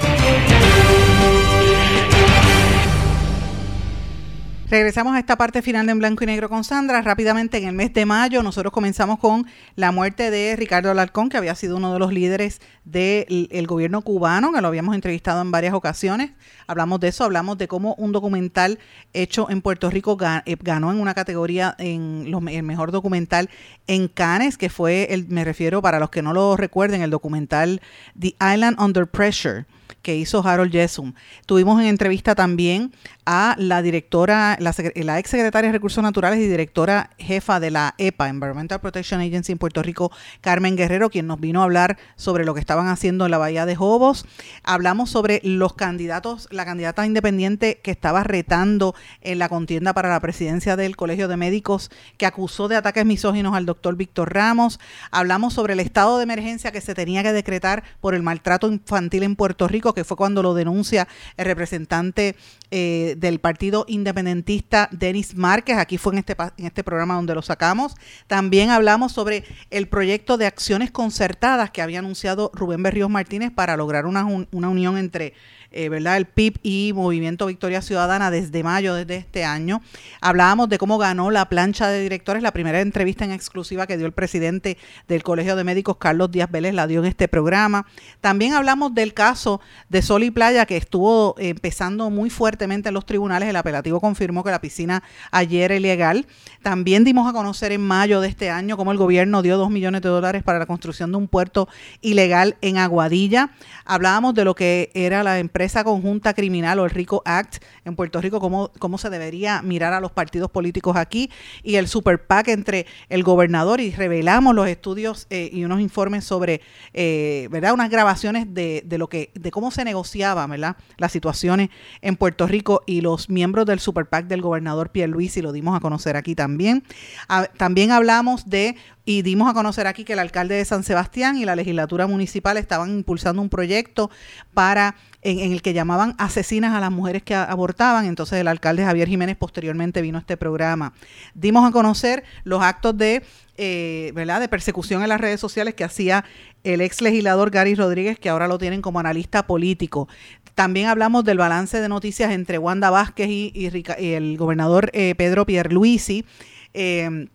Regresamos a esta parte final de En Blanco y Negro con Sandra. Rápidamente, en el mes de mayo, nosotros comenzamos con la muerte de Ricardo Alarcón, que había sido uno de los líderes del gobierno cubano, que lo habíamos entrevistado en varias ocasiones. Hablamos de eso, hablamos de cómo un documental hecho en Puerto Rico eh, ganó en una categoría, en los- el mejor documental en Cannes, que fue, el, me refiero, para los que no lo recuerden, el documental The Island Under Pressure que hizo Harold Jesum. Tuvimos en entrevista también a la directora, la, la ex secretaria de Recursos Naturales y directora jefa de la EPA, Environmental Protection Agency en Puerto Rico, Carmen Guerrero, quien nos vino a hablar sobre lo que estaban haciendo en la Bahía de Jobos. Hablamos sobre los candidatos, la candidata independiente que estaba retando en la contienda para la presidencia del Colegio de Médicos, que acusó de ataques misóginos al doctor Víctor Ramos. Hablamos sobre el estado de emergencia que se tenía que decretar por el maltrato infantil en Puerto Rico, que fue cuando lo denuncia el representante eh, del Partido Independentista, Denis Márquez. Aquí fue en este, en este programa donde lo sacamos. También hablamos sobre el proyecto de acciones concertadas que había anunciado Rubén Berríos Martínez para lograr una, un- una unión entre eh, ¿verdad? el PIB y Movimiento Victoria Ciudadana desde mayo, desde este año. Hablábamos de cómo ganó la plancha de directores, la primera entrevista en exclusiva que dio el presidente del Colegio de Médicos, Carlos Díaz Vélez, la dio en este programa. También hablamos del caso de Sol y Playa, que estuvo eh, empezando muy fuertemente en los tribunales. El apelativo confirmó que la piscina ayer era ilegal. También dimos a conocer en mayo de este año cómo el gobierno dio dos millones de dólares para la construcción de un puerto ilegal en Aguadilla. Hablábamos de lo que era la empresa conjunta criminal o el RICO Act en Puerto Rico, cómo, cómo se debería mirar a los partidos políticos aquí y el super PAC entre el gobernador y revelamos los estudios eh, y unos informes sobre, eh, ¿verdad? Unas grabaciones de, de lo que, de cómo se negociaba, ¿verdad? Las situaciones en Puerto Rico y los miembros del super PAC del gobernador Pierluisi lo dimos a conocer aquí también. Ah, también hablamos de y dimos a conocer aquí que el alcalde de San Sebastián y la legislatura municipal estaban impulsando un proyecto para en, el que llamaban asesinas a las mujeres que abortaban. Entonces el alcalde Javier Jiménez posteriormente vino a este programa. Dimos a conocer los actos de eh, ¿verdad? de persecución en las redes sociales que hacía el ex legislador Gary Rodríguez, que ahora lo tienen como analista político. También hablamos del balance de noticias entre Wanda Vázquez y, y el gobernador eh, Pedro Pierluisi. Eh,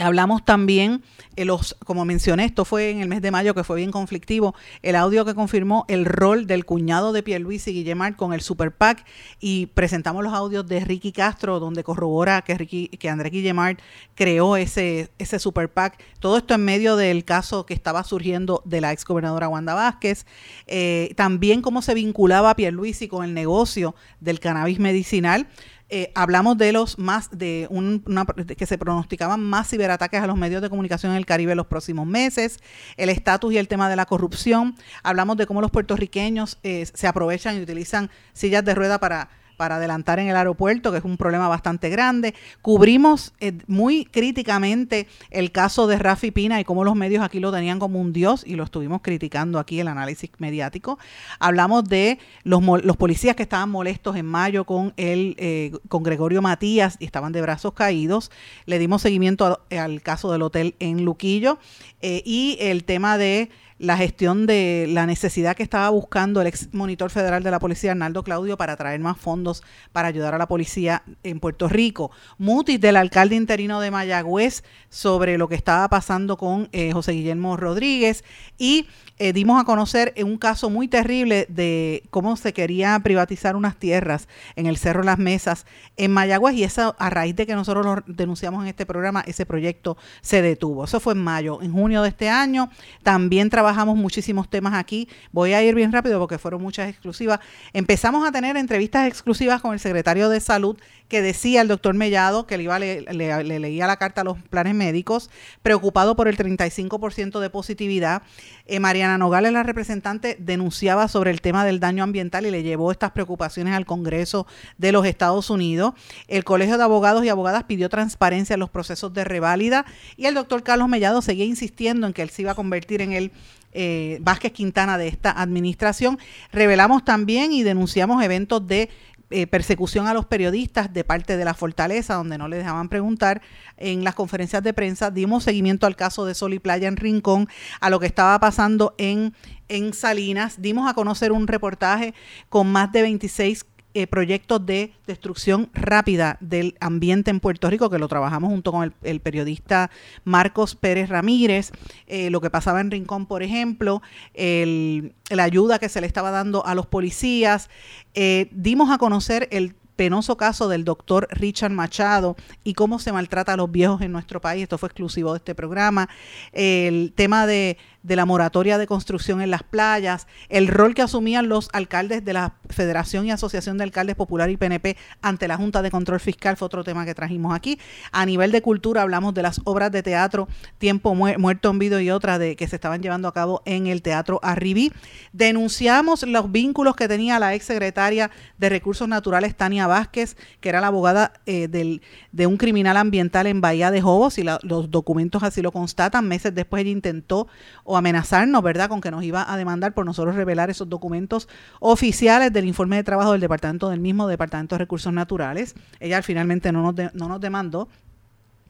Hablamos también, eh, los, como mencioné, esto fue en el mes de mayo que fue bien conflictivo, el audio que confirmó el rol del cuñado de Pierluisi, Guillemard, con el Super PAC y presentamos los audios de Ricky Castro, donde corrobora que, Ricky, que André Guillemard creó ese, ese Super PAC. Todo esto en medio del caso que estaba surgiendo de la ex gobernadora Wanda Vázquez. Eh, también cómo se vinculaba Pierluisi con el negocio del cannabis medicinal. Eh, hablamos de los más de un, una, que se pronosticaban más ciberataques a los medios de comunicación en el Caribe en los próximos meses, el estatus y el tema de la corrupción. Hablamos de cómo los puertorriqueños eh, se aprovechan y utilizan sillas de rueda para para adelantar en el aeropuerto, que es un problema bastante grande. Cubrimos eh, muy críticamente el caso de Rafi Pina y cómo los medios aquí lo tenían como un dios y lo estuvimos criticando aquí el análisis mediático. Hablamos de los, policías que estaban molestos en mayo con el eh, con Gregorio Matías y estaban de brazos caídos. Le dimos seguimiento al caso del hotel en Luquillo eh, y el tema de la gestión de la necesidad que estaba buscando el ex monitor federal de la policía, Arnaldo Claudio, para traer más fondos para ayudar a la policía en Puerto Rico. Mutis del alcalde interino de Mayagüez sobre lo que estaba pasando con eh, José Guillermo Rodríguez y eh, dimos a conocer en un caso muy terrible de cómo se quería privatizar unas tierras en el Cerro Las Mesas en Mayagüez y eso a raíz de que nosotros lo denunciamos en este programa, ese proyecto se detuvo. Eso fue en mayo. En junio de este año también trabajamos muchísimos temas aquí. Voy a ir bien rápido porque fueron muchas exclusivas. Empezamos a tener entrevistas exclusivas con el secretario de Salud que decía el doctor Mellado que le, iba le, le- le leía la carta a los planes médicos, preocupado por el 35% de positividad. Eh, Mariana Nogales, la representante, denunciaba sobre el tema del daño ambiental y le llevó estas preocupaciones al Congreso de los Estados Unidos. El Colegio de Abogados y Abogadas pidió transparencia en los procesos de reválida y el doctor Carlos Mellado seguía insistiendo en que él se iba a convertir en el eh, Vázquez Quintana de esta administración. Revelamos también y denunciamos eventos de eh, persecución a los periodistas de parte de la Fortaleza, donde no les dejaban preguntar en las conferencias de prensa. Dimos seguimiento al caso de Sol y Playa en Rincón, a lo que estaba pasando en, en Salinas. Dimos a conocer un reportaje con más de 26 eh, proyectos de destrucción rápida del ambiente en Puerto Rico, que lo trabajamos junto con el, periodista Marcos Pérez Ramírez, eh, lo que pasaba en Rincón, por ejemplo, la ayuda que se le estaba dando a los policías. Eh, dimos a conocer el penoso caso del doctor Richard Machado y cómo se maltrata a los viejos en nuestro país. Esto fue exclusivo de este programa. El tema de, de la moratoria de construcción en las playas, el rol que asumían los alcaldes de la Federación y Asociación de Alcaldes Popular y PNP ante la Junta de Control Fiscal fue otro tema que trajimos aquí. A nivel de cultura hablamos de las obras de teatro Tiempo Muer- Muerto en Vida y otras de, que se estaban llevando a cabo en el Teatro Arribí. Denunciamos los vínculos que tenía la ex secretaria de Recursos Naturales, Tania Vázquez, que era la abogada eh, del, de un criminal ambiental en Bahía de Jobos, y los documentos así lo constatan. Meses después ella intentó o amenazarnos, ¿verdad?, con que nos iba a demandar por nosotros revelar esos documentos oficiales del informe de trabajo del departamento del mismo Departamento de Recursos Naturales. Ella finalmente no nos, no nos demandó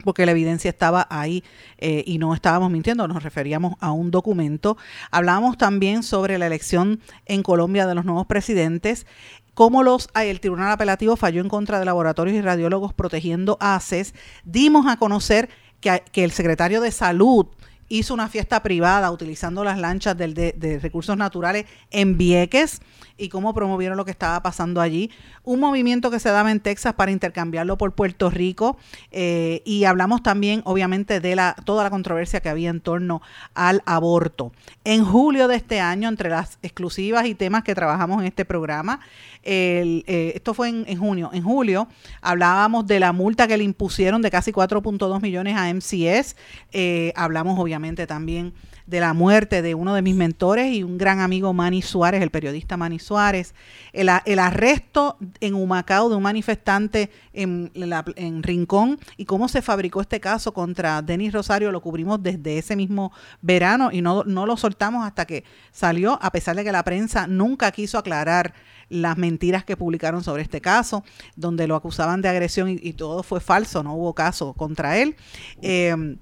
porque la evidencia estaba ahí eh, y no estábamos mintiendo, nos referíamos a un documento. Hablábamos también sobre la elección en Colombia de los nuevos presidentes, cómo los, el Tribunal Apelativo falló en contra de laboratorios y radiólogos protegiendo ACES. Dimos a conocer que, que el secretario de Salud hizo una fiesta privada utilizando las lanchas del, de, de recursos naturales en Vieques y cómo promovieron lo que estaba pasando allí. Un movimiento que se daba en Texas para intercambiarlo por Puerto Rico eh, y hablamos también obviamente de la, toda la controversia que había en torno al aborto. En julio de este año, entre las exclusivas y temas que trabajamos en este programa, el, eh, esto fue en, en junio, en julio hablábamos de la multa que le impusieron de casi 4.2 millones a MCS, eh, hablamos obviamente también de la muerte de uno de mis mentores y un gran amigo Manny Suárez, el periodista Manny Suárez, el, arresto en Humacao de un manifestante en, la- en Rincón y cómo se fabricó este caso contra Denis Rosario, lo cubrimos desde ese mismo verano y no, no lo soltamos hasta que salió, a pesar de que la prensa nunca quiso aclarar las mentiras que publicaron sobre este caso, donde lo acusaban de agresión y, y todo fue falso, no hubo caso contra él. Eh,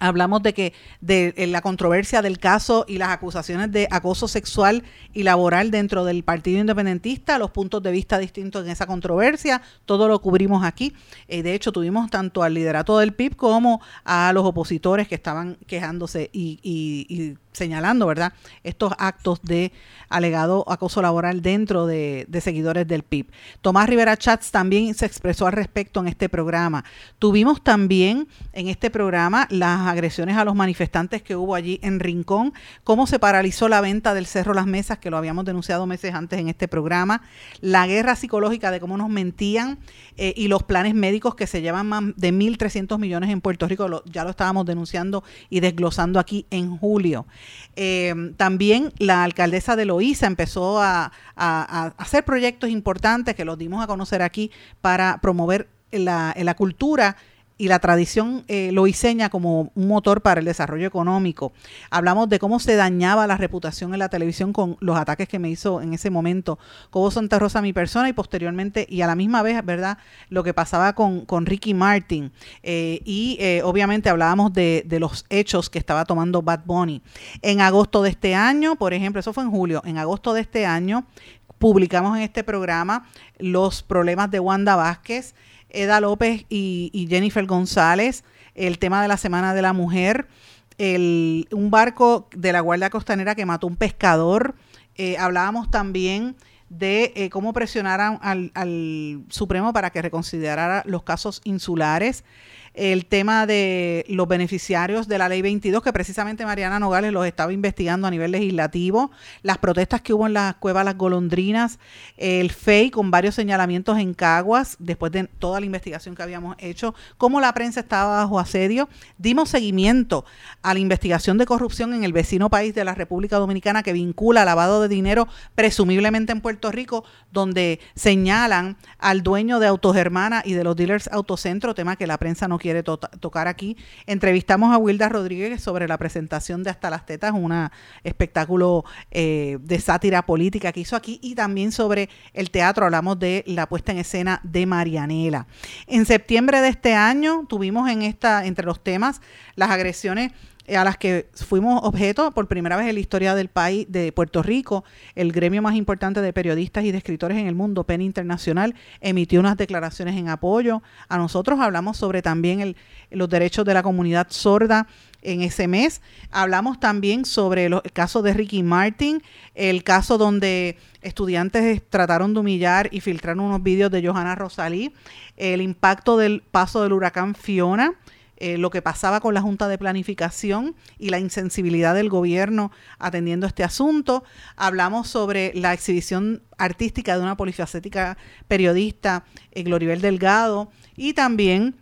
Hablamos de que de eh, la controversia del caso y las acusaciones de acoso sexual y laboral dentro del Partido Independentista, los puntos de vista distintos en esa controversia, todo lo cubrimos aquí. Eh, de hecho, tuvimos tanto al liderato del PIB como a los opositores que estaban quejándose y, y- y señalando, ¿verdad?, estos actos de alegado acoso laboral dentro de, seguidores del PIB. Tomás Rivera Chats también se expresó al respecto en este programa. Tuvimos también en este programa las agresiones a los manifestantes que hubo allí en Rincón, cómo se paralizó la venta del Cerro Las Mesas, que lo habíamos denunciado meses antes en este programa, la guerra psicológica de cómo nos mentían eh, y los planes médicos que se llevan más de 1.300 millones en Puerto Rico, ya lo estábamos denunciando y desglosando aquí en julio. Eh, también la alcaldesa de Loíza empezó a, hacer proyectos importantes que los dimos a conocer aquí para promover la cultura y la tradición eh, loiseña como un motor para el desarrollo económico. Hablamos de cómo se dañaba la reputación en la televisión con los ataques que me hizo en ese momento Cobo Santa Rosa, mi persona, y posteriormente, y a la misma vez, ¿verdad? Lo que pasaba con, con Ricky Martin. Eh, y eh, obviamente hablábamos de, de los hechos que estaba tomando Bad Bunny. En agosto de este año, por ejemplo, eso fue en julio, en agosto de este año, publicamos en este programa los problemas de Wanda Vázquez, Eda López y, Jennifer González, el tema de la Semana de la Mujer, el, un barco de la Guardia Costanera que mató un pescador. Eh, hablábamos también de eh, cómo presionaran al, al Supremo para que reconsiderara los casos insulares el tema de los beneficiarios de la ley 22, que precisamente Mariana Nogales los estaba investigando a nivel legislativo, las protestas que hubo en la cueva Las Golondrinas, el FEI con varios señalamientos en Caguas, después de toda la investigación que habíamos hecho, cómo la prensa estaba bajo asedio. Dimos seguimiento a la investigación de corrupción en el vecino país de la República Dominicana que vincula lavado de dinero presumiblemente en Puerto Rico, donde señalan al dueño de Autogermana y de los dealers Autocentro, tema que la prensa no quiere to- tocar aquí. Entrevistamos a Wilda Rodríguez sobre la presentación de Hasta las Tetas, un espectáculo eh, de sátira política que hizo aquí, y también sobre el teatro, hablamos de la puesta en escena de Marianela. En septiembre de este año tuvimos en esta, entre los temas, las agresiones a las que fuimos objeto por primera vez en la historia del país de Puerto Rico, el gremio más importante de periodistas y de escritores en el mundo, PEN Internacional, emitió unas declaraciones en apoyo. A nosotros hablamos sobre también los derechos de la comunidad sorda en ese mes. Hablamos también sobre los- el caso de Ricky Martin, el caso donde estudiantes trataron de humillar y filtraron unos vídeos de Johanna Rosalí, el impacto del paso del huracán Fiona, eh, lo que pasaba con la Junta de Planificación y la insensibilidad del gobierno atendiendo este asunto. Hablamos sobre la exhibición artística de una polifacética periodista, eh, Gloribel Delgado, y también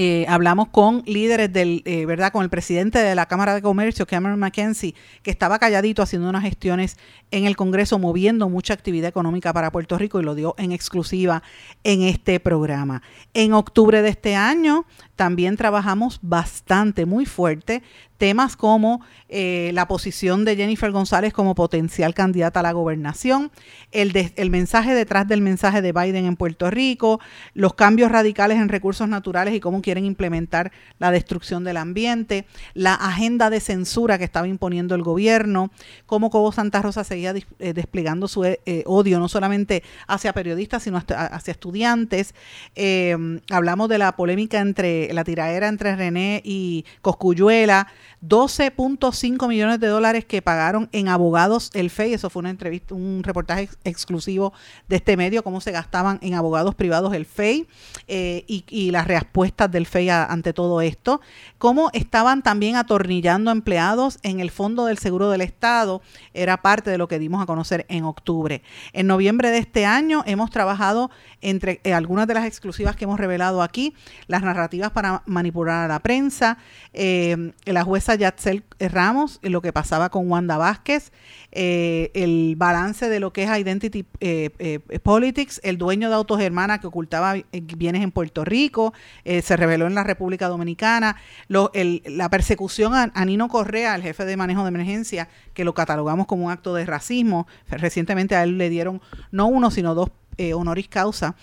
eh, hablamos con líderes del, eh, ¿verdad? Con el presidente de la Cámara de Comercio, Cameron McKenzie, que estaba calladito haciendo unas gestiones en el Congreso, moviendo mucha actividad económica para Puerto Rico y lo dio en exclusiva en este programa. En octubre de este año también trabajamos bastante, muy fuerte, temas como eh, la posición de Jennifer González como potencial candidata a la gobernación, el, de- el mensaje detrás del mensaje de Biden en Puerto Rico, los cambios radicales en recursos naturales y cómo quieren implementar la destrucción del ambiente, la agenda de censura que estaba imponiendo el gobierno, cómo Cobo Santa Rosa seguía eh, desplegando su eh, odio no solamente hacia periodistas, sino hacia estudiantes. Eh, hablamos de la polémica entre la tiraera entre René y Coscuyuela, 12.5 millones de dólares que pagaron en abogados el FEI, eso fue una entrevista, un reportaje ex- exclusivo de este medio, cómo se gastaban en abogados privados el FEI eh, y, las respuestas del FEI ante todo esto, cómo estaban también atornillando empleados en el Fondo del Seguro del Estado, era parte de lo que dimos a conocer en octubre. En noviembre de este año hemos trabajado entre eh, algunas de las exclusivas que hemos revelado aquí, las narrativas para manipular a la prensa, eh, la jueza Yatzel Ramos, eh, lo que pasaba con Wanda Vázquez, eh, el balance de lo que es Identity eh, Politics, el dueño de Autogermana que ocultaba bienes en Puerto Rico, se reveló en la República Dominicana, la persecución a, Nino Correa, el jefe de manejo de emergencia, que lo catalogamos como un acto de racismo. Recientemente a él le dieron no uno, sino dos honoris causa,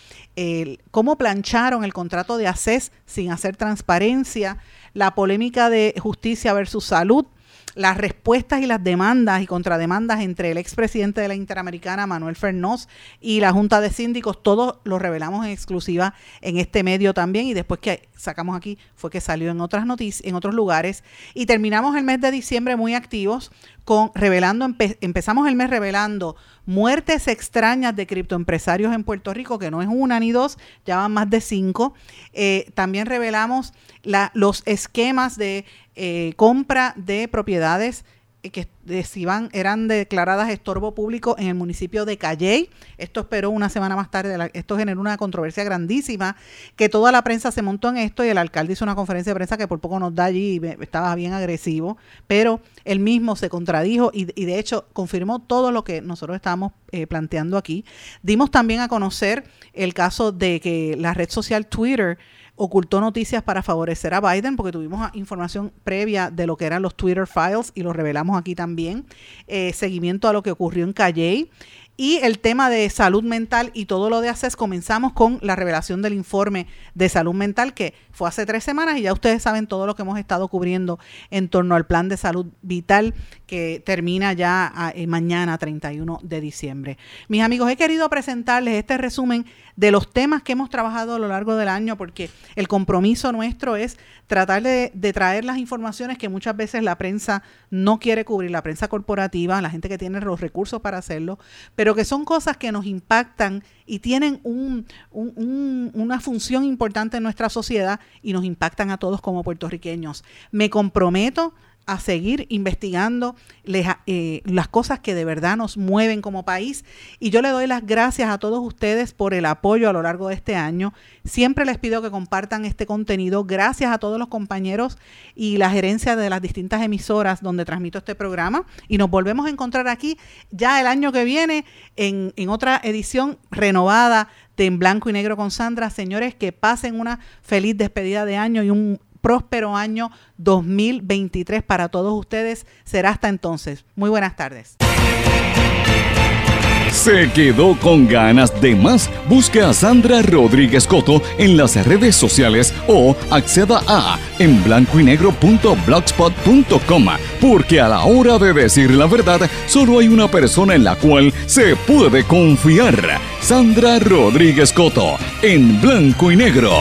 cómo plancharon el contrato de ACES sin hacer transparencia, la polémica de justicia versus salud, las respuestas y las demandas y contrademandas entre el expresidente de la Interamericana, Manuel Fernós, y la Junta de Síndicos, todo lo revelamos en exclusiva en este medio también, y después que sacamos aquí fue que salió en otras noticias, en otros lugares, y terminamos el mes de diciembre muy activos con revelando, empe- empezamos el mes revelando muertes extrañas de criptoempresarios en Puerto Rico, que no es una ni dos, ya van más de cinco. Eh, también revelamos la- los esquemas de eh, compra de propiedades que eh, se iban, eran declaradas estorbo público en el municipio de Calley. Esto esperó una semana más tarde. esto generó una controversia grandísima, que toda la prensa se montó en esto y el alcalde hizo una conferencia de prensa que por poco nos da allí y estaba bien agresivo, pero él mismo se contradijo y, y de hecho confirmó todo lo que nosotros estábamos eh, planteando aquí. Dimos también a conocer el caso de que la red social Twitter ocultó noticias para favorecer a Biden, porque tuvimos información previa de lo que eran los Twitter files y lo revelamos aquí también. Eh, seguimiento a lo que ocurrió en Calley. Y el tema de salud mental y todo lo de ACES, comenzamos con la revelación del informe de salud mental que fue hace tres semanas y ya ustedes saben todo lo que hemos estado cubriendo en torno al plan de salud vital que termina ya eh, mañana 31 de diciembre. Mis amigos, he querido presentarles este resumen de los temas que hemos trabajado a lo largo del año porque el compromiso nuestro es tratar de, de traer las informaciones que muchas veces la prensa no quiere cubrir, la prensa corporativa, la gente que tiene los recursos para hacerlo, pero que son cosas que nos impactan y tienen un- un- un- una función importante en nuestra sociedad y nos impactan a todos como puertorriqueños. Me comprometo a seguir investigando les- eh, las cosas que de verdad nos mueven como país. Y yo le doy las gracias a todos ustedes por el apoyo a lo largo de este año. Siempre les pido que compartan este contenido. Gracias a todos los compañeros y la gerencia de las distintas emisoras donde transmito este programa. Y nos volvemos a encontrar aquí ya el año que viene en, en otra edición renovada de En Blanco y Negro con Sandra. Señores, que pasen una feliz despedida de año y un próspero año 2023 para todos ustedes. Será hasta entonces. Muy buenas tardes. ¿Se quedó con ganas de más? Busque a Sandra Rodríguez Coto en las redes sociales o acceda a en blanco y porque a la hora de decir la verdad solo hay una persona en la cual se puede confiar. Sandra Rodríguez Coto en blanco y negro.